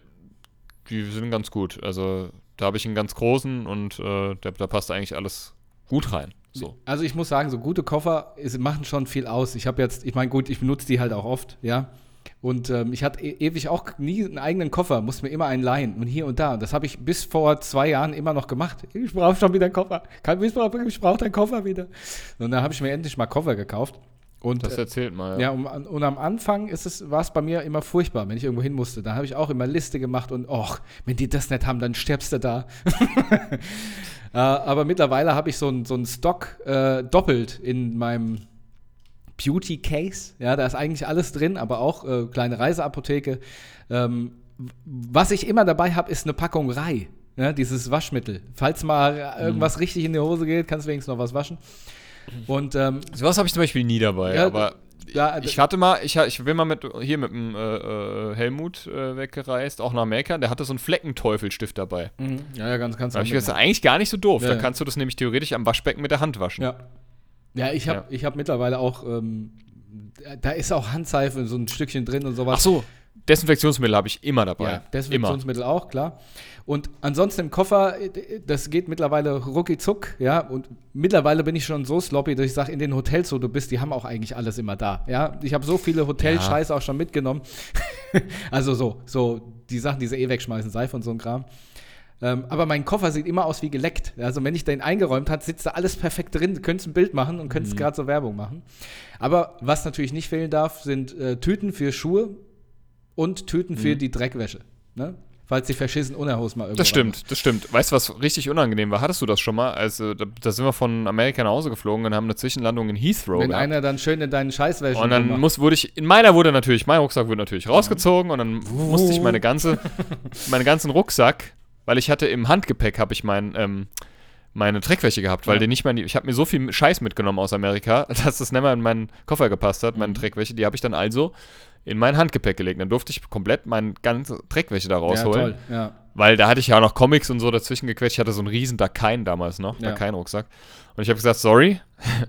die sind ganz gut. Also da habe ich einen ganz großen und äh, da, da passt eigentlich alles gut rein. So. Also ich muss sagen, so gute Koffer machen schon viel aus. Ich habe jetzt, ich meine, gut, ich benutze die halt auch oft, ja. Und ähm, ich hatte e ewig auch nie einen eigenen Koffer, musste mir immer einen leihen und hier und da. Und das habe ich bis vor zwei Jahren immer noch gemacht. Ich brauche schon wieder einen Koffer. Kein Missbrauch, ich brauche deinen Koffer wieder. Und dann habe ich mir endlich mal Koffer gekauft. Und, Das äh, erzählt mal. ja, und, und am Anfang ist es, war es bei mir immer furchtbar, wenn ich irgendwo hin musste. Da habe ich auch immer Liste gemacht und, och, wenn die das nicht haben, dann stirbst du da. äh, aber mittlerweile habe ich so einen so Stock äh, doppelt in meinem Beauty Case. Ja, da ist eigentlich alles drin, aber auch äh, kleine Reiseapotheke. Ähm, was ich immer dabei habe, ist eine Packung Rei. Ja, dieses Waschmittel. Falls mal irgendwas richtig in die Hose geht, kannst du wenigstens noch was waschen. Und ähm, Sowas habe ich zum Beispiel nie dabei, Ja, aber ja, ich hatte mal, ich, ich bin mal mit, hier mit dem äh, äh, Helmut äh, weggereist, auch nach Amerika, der hatte so einen Fleckenteufelstift dabei. Mhm. Ja, ja, ganz, ganz Da ich ist eigentlich gar nicht so doof. Ja, da kannst du das nämlich theoretisch am Waschbecken mit der Hand waschen. Ja. Ja, ich habe Ja. ich hab mittlerweile auch, ähm, da ist auch Handseife, so ein Stückchen drin und sowas. Ach so, Desinfektionsmittel habe ich immer dabei. Ja, immer. Desinfektionsmittel auch, klar. Und ansonsten im Koffer, das geht mittlerweile rucki zuck, ja. Und mittlerweile bin ich schon so sloppy, dass ich sage, in den Hotels, wo du bist, die haben auch eigentlich alles immer da, ja. Ich habe so viele Hotelscheiße auch schon mitgenommen. also so, so die Sachen, die sie eh wegschmeißen, Seife und so ein Kram. Ähm, aber mein Koffer sieht immer aus wie geleckt. Also wenn ich den eingeräumt hat, sitzt da alles perfekt drin. Du könntest ein Bild machen und könntest gerade so Werbung machen. Aber was natürlich nicht fehlen darf, sind äh, Tüten für Schuhe und Tüten für die Dreckwäsche. Ne? Falls die verschissen Unerhos mal irgendwo Das stimmt, das stimmt. Weißt du, was richtig unangenehm war? Hattest du das schon mal? Also, da, da sind wir von Amerika nach Hause geflogen und haben eine Zwischenlandung in Heathrow Wenn gehabt. einer dann schön in deinen Scheißwäsche Und dann muss, wurde ich, in meiner wurde natürlich, mein Rucksack wurde natürlich rausgezogen und dann musste ich meine ganze, meinen ganzen Rucksack, weil ich hatte im Handgepäck, habe ich mein, ähm, meine Dreckwäsche gehabt, weil Ja. die nicht mehr, in die- ich habe mir so viel Scheiß mitgenommen aus Amerika, dass das nicht mehr in meinen Koffer gepasst hat, Mhm. meine Dreckwäsche, die habe ich dann also in mein Handgepäck gelegt. Dann durfte ich komplett meine ganze Dreckwäsche da ja, rausholen. toll. Ja. Weil da hatte ich ja auch noch Comics und so dazwischen gequetscht. Ich hatte so einen riesen Dakein damals noch, Ja. Dakein-Rucksack. Und ich habe gesagt, sorry,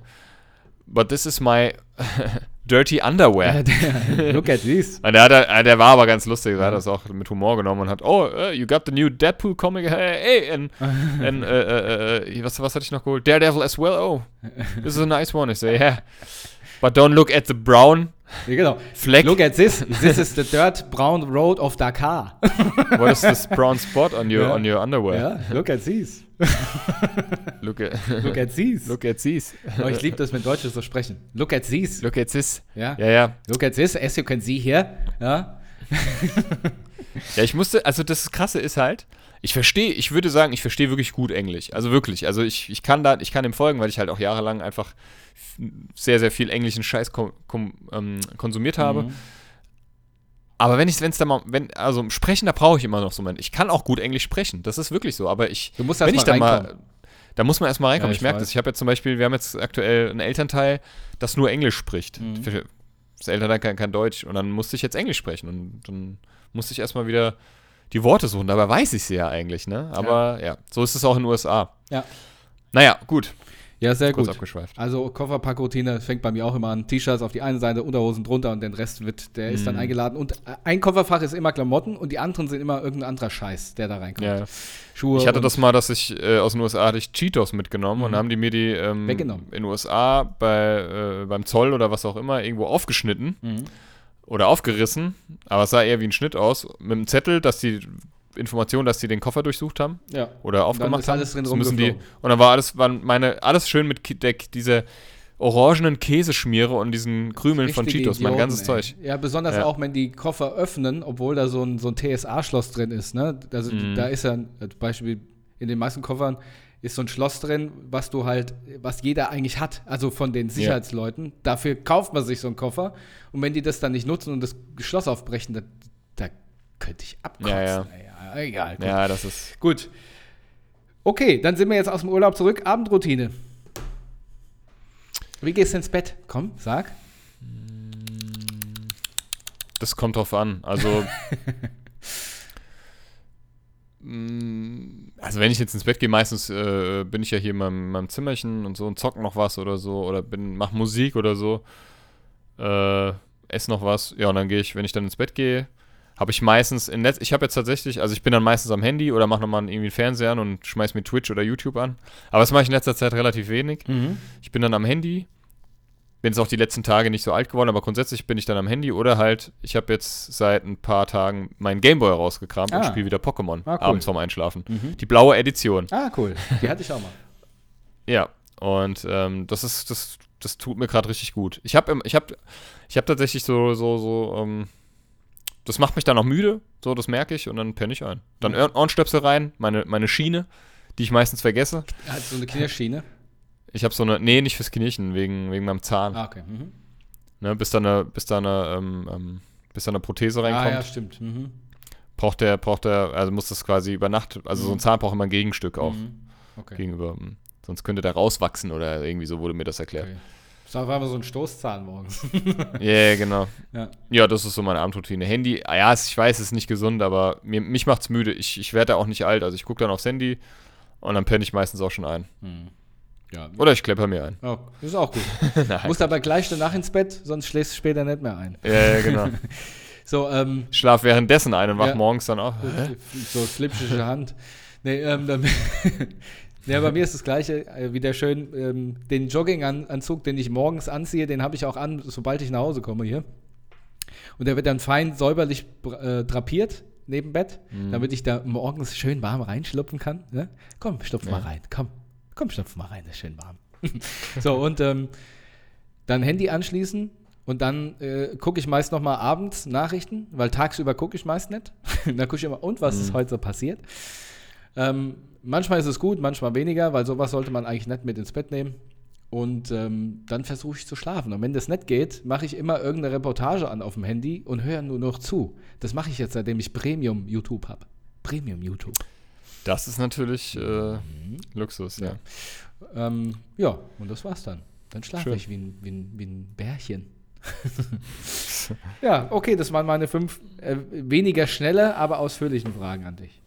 but this is my dirty underwear. Look at this. Und der, hat, äh, der war aber ganz lustig, er hat das auch mit Humor genommen und hat, oh, uh, you got the new Deadpool comic, hey, hey, and, and äh, äh, was, was hatte ich noch geholt? Daredevil as well, oh, this is a nice one. Ich so, yeah, but don't look at the brown Ja, genau. Fleck. Look at this. This is the dirt brown road of Dakar. What is this brown spot on your, Ja. on your underwear? ja, look at this. Look at, Look at this. look at these. Oh, ich liebe das, wenn Deutsche so sprechen. Look at this. Look at this. Ja. Ja, ja. Look at this, as you can see here. Ja. Ja, ich musste, also das Krasse ist halt, ich verstehe, ich würde sagen, ich verstehe wirklich gut Englisch. Also wirklich. Also ich, ich kann da, ich kann dem folgen, weil ich halt auch jahrelang einfach sehr, sehr viel englischen Scheiß kom, kom, ähm, konsumiert habe. Mhm. Aber wenn ich, wenn es da mal, wenn, also sprechen, da brauche ich immer noch so einen. Ich kann auch gut Englisch sprechen, das ist wirklich so. Aber ich, Du musst wenn ich dann mal, da muss man erstmal reinkommen. Ja, ich ich merke das. Ich habe jetzt zum Beispiel, wir haben jetzt aktuell ein Elternteil, das nur Englisch spricht. Mhm. Das Elternteil kann kein Deutsch. Und dann musste ich jetzt Englisch sprechen. Und dann musste ich erstmal wieder die Worte suchen. Dabei weiß ich sie ja eigentlich, ne? Aber ja, so ist es auch in den USA. Ja. Naja, gut. Ja, sehr Kurz gut. abgeschweift. Also Kofferpackroutine fängt bei mir auch immer an. T-Shirts auf die eine Seite, Unterhosen drunter und den Rest wird, der ist dann Mhm. eingeladen. Und äh, ein Kofferfach ist immer Klamotten und die anderen sind immer irgendein anderer Scheiß, der da reinkommt. Ja. Schuhe. Ich hatte und- das mal, dass ich äh, aus den USA hatte ich Cheetos mitgenommen und Mhm. haben die mir die ähm, Weggenommen. in den USA bei, äh, beim Zoll oder was auch immer irgendwo aufgeschnitten Mhm. Oder aufgerissen. Aber es sah eher wie ein Schnitt aus. Mit einem Zettel, dass die Information, dass die den Koffer durchsucht haben Ja. oder aufgemacht ist haben. alles drin müssen die, und dann war alles, waren meine, alles schön mit der, diese orangenen Käseschmiere und diesen Krümeln von Cheetos, mein Idioten, ganzes ey. Zeug. Ja, besonders Ja. auch, wenn die Koffer öffnen, obwohl da so ein, so ein TSA-Schloss drin ist. Ne? Also Mhm. da ist ja, ein- zum Beispiel in den meisten Koffern ist so ein Schloss drin, was du halt, was jeder eigentlich hat, also von den Sicherheitsleuten. Dafür kauft man sich so einen Koffer und wenn die das dann nicht nutzen und das Schloss aufbrechen, da, da könnte ich abkotzen. Ja, ja. ja egal. Gut. Ja, das ist. gut. Okay, dann sind wir jetzt aus dem Urlaub zurück. Abendroutine. Wie gehst du ins Bett? Komm, sag. Das kommt drauf an. Also. Mm, Also wenn ich jetzt ins Bett gehe, meistens äh, bin ich ja hier in meinem, meinem Zimmerchen und so und zock noch was oder so oder bin mach Musik oder so, äh, esse noch was. Ja und dann gehe ich, wenn ich dann ins Bett gehe, habe ich meistens in Netz. Ich habe jetzt tatsächlich, also ich bin dann meistens am Handy oder mache nochmal irgendwie einen Fernseher an und schmeiß mir Twitch oder YouTube an. Aber das mache ich in letzter Zeit relativ wenig. Ich bin dann am Handy. Bin jetzt auch die letzten Tage nicht so alt geworden, aber grundsätzlich bin ich dann am Handy oder halt, ich habe jetzt seit ein paar Tagen meinen Gameboy rausgekramt und Ah. spiele wieder Pokémon Ah, cool. abends vorm Einschlafen. Mhm. Die blaue Edition. Ah, cool. Die hatte ich auch mal. Ja. Und ähm, das ist, das das tut mir gerade richtig gut. Ich habe ich hab, ich hab tatsächlich so, so, so, ähm, das macht mich dann auch müde, so, das merke ich und dann penne ich ein. Dann Mhm. Ohrenstöpsel rein, meine, meine Schiene, die ich meistens vergesse. Hat so eine Kinderschiene. Ich habe so eine, nee, nicht fürs Knierchen, wegen, wegen meinem Zahn. Ah, okay. Mhm. Ne, bis da eine, bis da eine, ähm, ähm, bis da eine Prothese Ah, reinkommt, ja, stimmt. Mhm. braucht der, braucht der, also muss das quasi über Nacht, also so ein Zahn braucht immer ein Gegenstück auch Mhm. Okay. gegenüber. hm. Sonst könnte der rauswachsen oder irgendwie so wurde mir das erklärt. okay. Das war einfach so ein Stoßzahn morgens. Ja, yeah, genau. ja. Ja, das ist so meine Abendroutine. Handy, ah ja, ich weiß, es ist nicht gesund, aber mir, mich macht's müde. Ich, ich werde auch nicht alt. Also ich gucke dann aufs Handy und dann penne ich meistens auch schon ein. Mhm. Ja. Oder ich klepper mir ein. Oh, ist auch gut. Musst aber gleich danach ins Bett, sonst schläfst du später nicht mehr ein. Ja, ja, genau. So, ähm, Ich schlaf währenddessen ein und wach Ja. morgens dann auch. so flipschische Hand. Nee, ähm, dann, ja, bei mir ist das Gleiche. Äh, wieder schön, ähm, den Jogginganzug, den ich morgens anziehe, den habe ich auch an, sobald ich nach Hause komme hier. Und der wird dann fein säuberlich äh, drapiert neben Bett, Mhm. damit ich da morgens schön warm reinschlupfen kann. Ne? Komm, schlupf mal Ja. rein. Komm, komm, schlupf mal rein, ist schön warm. so, und ähm, dann Handy anschließen und dann äh, gucke ich meist noch mal abends Nachrichten, weil tagsüber gucke ich meist nicht. dann gucke ich immer, und was ist heute so passiert? Ähm, manchmal ist es gut, manchmal weniger, weil sowas sollte man eigentlich nicht mit ins Bett nehmen. Und ähm, dann versuche ich zu schlafen. Und wenn das nicht geht, mache ich immer irgendeine Reportage an auf dem Handy und höre nur noch zu. Das mache ich jetzt, seitdem ich Premium YouTube habe. Premium YouTube. Das ist natürlich äh, Luxus, ja. Ähm, ja, und das war's dann. Dann schlafe ich wie ein, wie, ein, wie ein Bärchen. ja, okay, das waren meine fünf äh, weniger schnelle, aber ausführlichen Fragen an dich.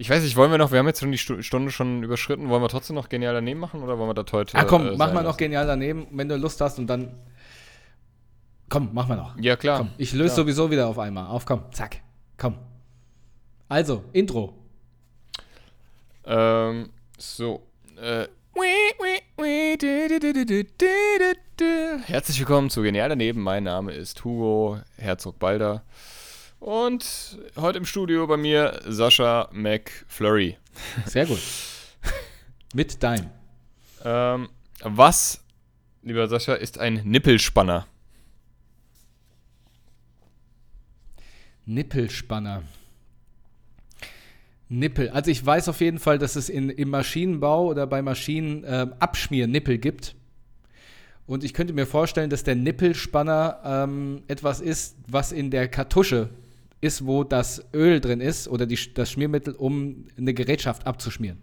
Ich weiß nicht, wollen wir noch, wir haben jetzt schon die Stu- Stunde schon überschritten, wollen wir trotzdem noch genial daneben machen oder wollen wir das heute? Ah, komm, äh, mach mal noch genial daneben, wenn du Lust hast und dann. Komm, mach mal noch. Ja, klar. Komm, ich löse sowieso wieder auf einmal. Auf, komm, zack. Komm. Also, Intro. Ähm, so. Äh. Herzlich willkommen zu Genial daneben. Mein Name ist Hugo Herzog-Balder. Und heute im Studio bei mir Sascha McFlurry. Sehr gut. Mit deinem. Ähm, was, lieber Sascha, ist ein Nippelspanner? Nippelspanner. Nippel. Also ich weiß auf jeden Fall, dass es in, im Maschinenbau oder bei Maschinen ähm, Abschmiernippel gibt. Und ich könnte mir vorstellen, dass der Nippelspanner ähm, etwas ist, was in der Kartusche ist, wo das Öl drin ist oder die, das Schmiermittel, um eine Gerätschaft abzuschmieren.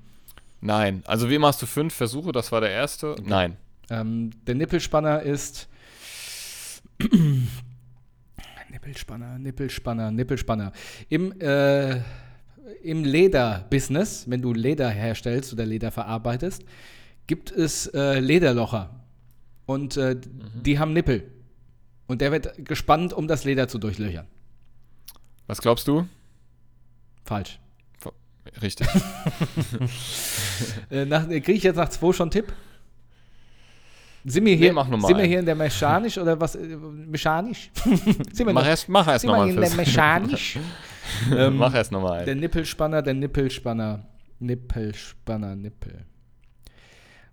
Nein. Also wie hast du fünf Versuche, das war der erste. Nein. Ähm, der Nippelspanner ist. Nippelspanner, Nippelspanner, Nippelspanner. Im, äh, im Lederbusiness, wenn du Leder herstellst oder Leder verarbeitest, gibt es äh, Lederlocher. Und äh, die haben Nippel. Und der wird gespannt, um das Leder zu durchlöchern. Was glaubst du? Falsch. Richtig. Äh, äh, Kriege ich jetzt nach zwei schon einen Tipp? Sind wir hier, Nee, sind wir hier in der Mechanisch oder was? äh, Mechanisch? mach erst, mach erst sind wir nochmal in der Mechanisch? Ähm, Mach erst nochmal Der ein. Nippelspanner, der Nippelspanner. Nippelspanner, Nippel.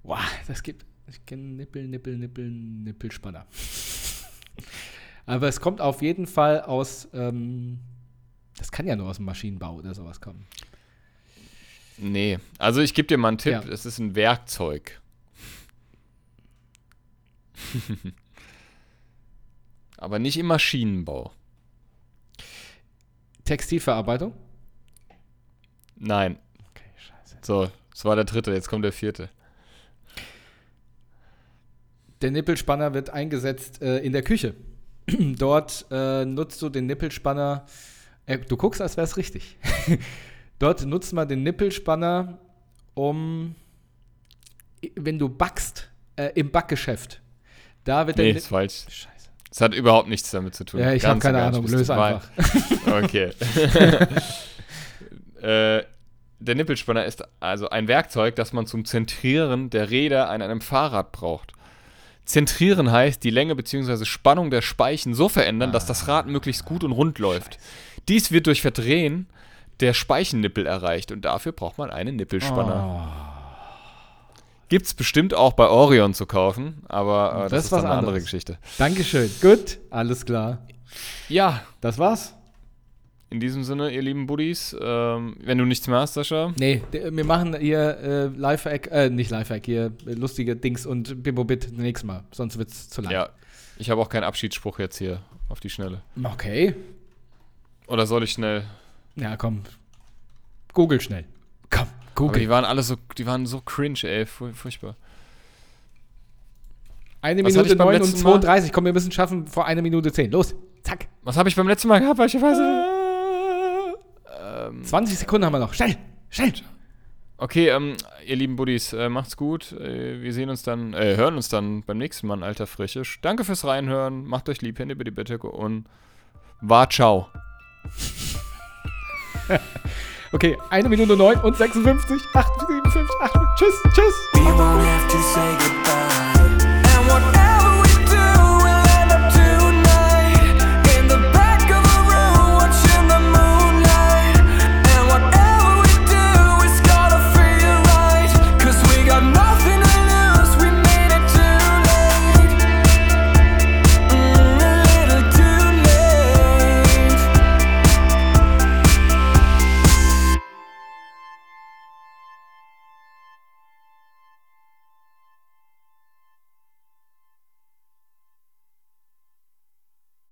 Boah, das gibt. Ich kenne Nippel, Nippel, Nippel, Nippelspanner. Aber es kommt auf jeden Fall aus. Ähm, das kann ja nur aus dem Maschinenbau oder sowas kommen. Nee. Also ich gebe dir mal einen Tipp. Ja. Es ist ein Werkzeug. Aber nicht im Maschinenbau. Textilverarbeitung? Nein. Okay, scheiße. So, das war der dritte, jetzt kommt der vierte. Der Nippelspanner wird eingesetzt äh, in der Küche. Dort äh, nutzt du den Nippelspanner. Äh, du guckst, als wäre es richtig. Dort nutzt man den Nippelspanner, um, wenn du backst, äh, im Backgeschäft. Da wird der Nee, Ni- ist falsch. Scheiße. Es hat überhaupt nichts damit zu tun. Ja, ich habe keine gar Ahnung. Löse einfach. Okay. äh, der Nippelspanner ist also ein Werkzeug, das man zum Zentrieren der Räder an einem Fahrrad braucht. Zentrieren heißt, die Länge bzw. Spannung der Speichen so verändern, dass das Rad möglichst gut und rund läuft. Dies wird durch Verdrehen der Speichennippel erreicht und dafür braucht man einen Nippelspanner. Gibt es bestimmt auch bei Orion zu kaufen, aber äh, das, Das ist was eine andere anderes. Geschichte. Dankeschön. Gut, alles klar. Ja, Das war's? in diesem Sinne, ihr lieben Buddies, ähm, wenn du nichts mehr hast, Sascha, Nee, wir machen hier äh, Lifehack, äh, nicht Lifehack, hier äh, lustige Dings und Bimbobit nächstes Mal, sonst wird's zu lang. ja, ich habe auch keinen Abschiedsspruch jetzt hier auf die Schnelle. Okay. Oder soll ich schnell? Ja, komm. Google schnell. Komm, Aber Google. die waren alle so, die waren so cringe, ey, fur- furchtbar. Eine Was Minute ich beim 9 und letzten Mal? 32. Komm, wir müssen schaffen vor eine Minute 10. Los, zack. Was habe ich beim letzten Mal gehabt, welche Weise? Ähm, 20 Sekunden haben wir noch. Schnell, schnell. okay, ähm, ihr lieben Buddies, äh, macht's gut. Äh, wir sehen uns dann, äh, hören uns dann beim nächsten Mal, alter Frischisch. Danke fürs Reinhören. Macht euch lieb, Hände über die Bettdecke und war ciao. Okay, eine Minute neun und 56, 58, 57, 58. Tschüss, tschüss.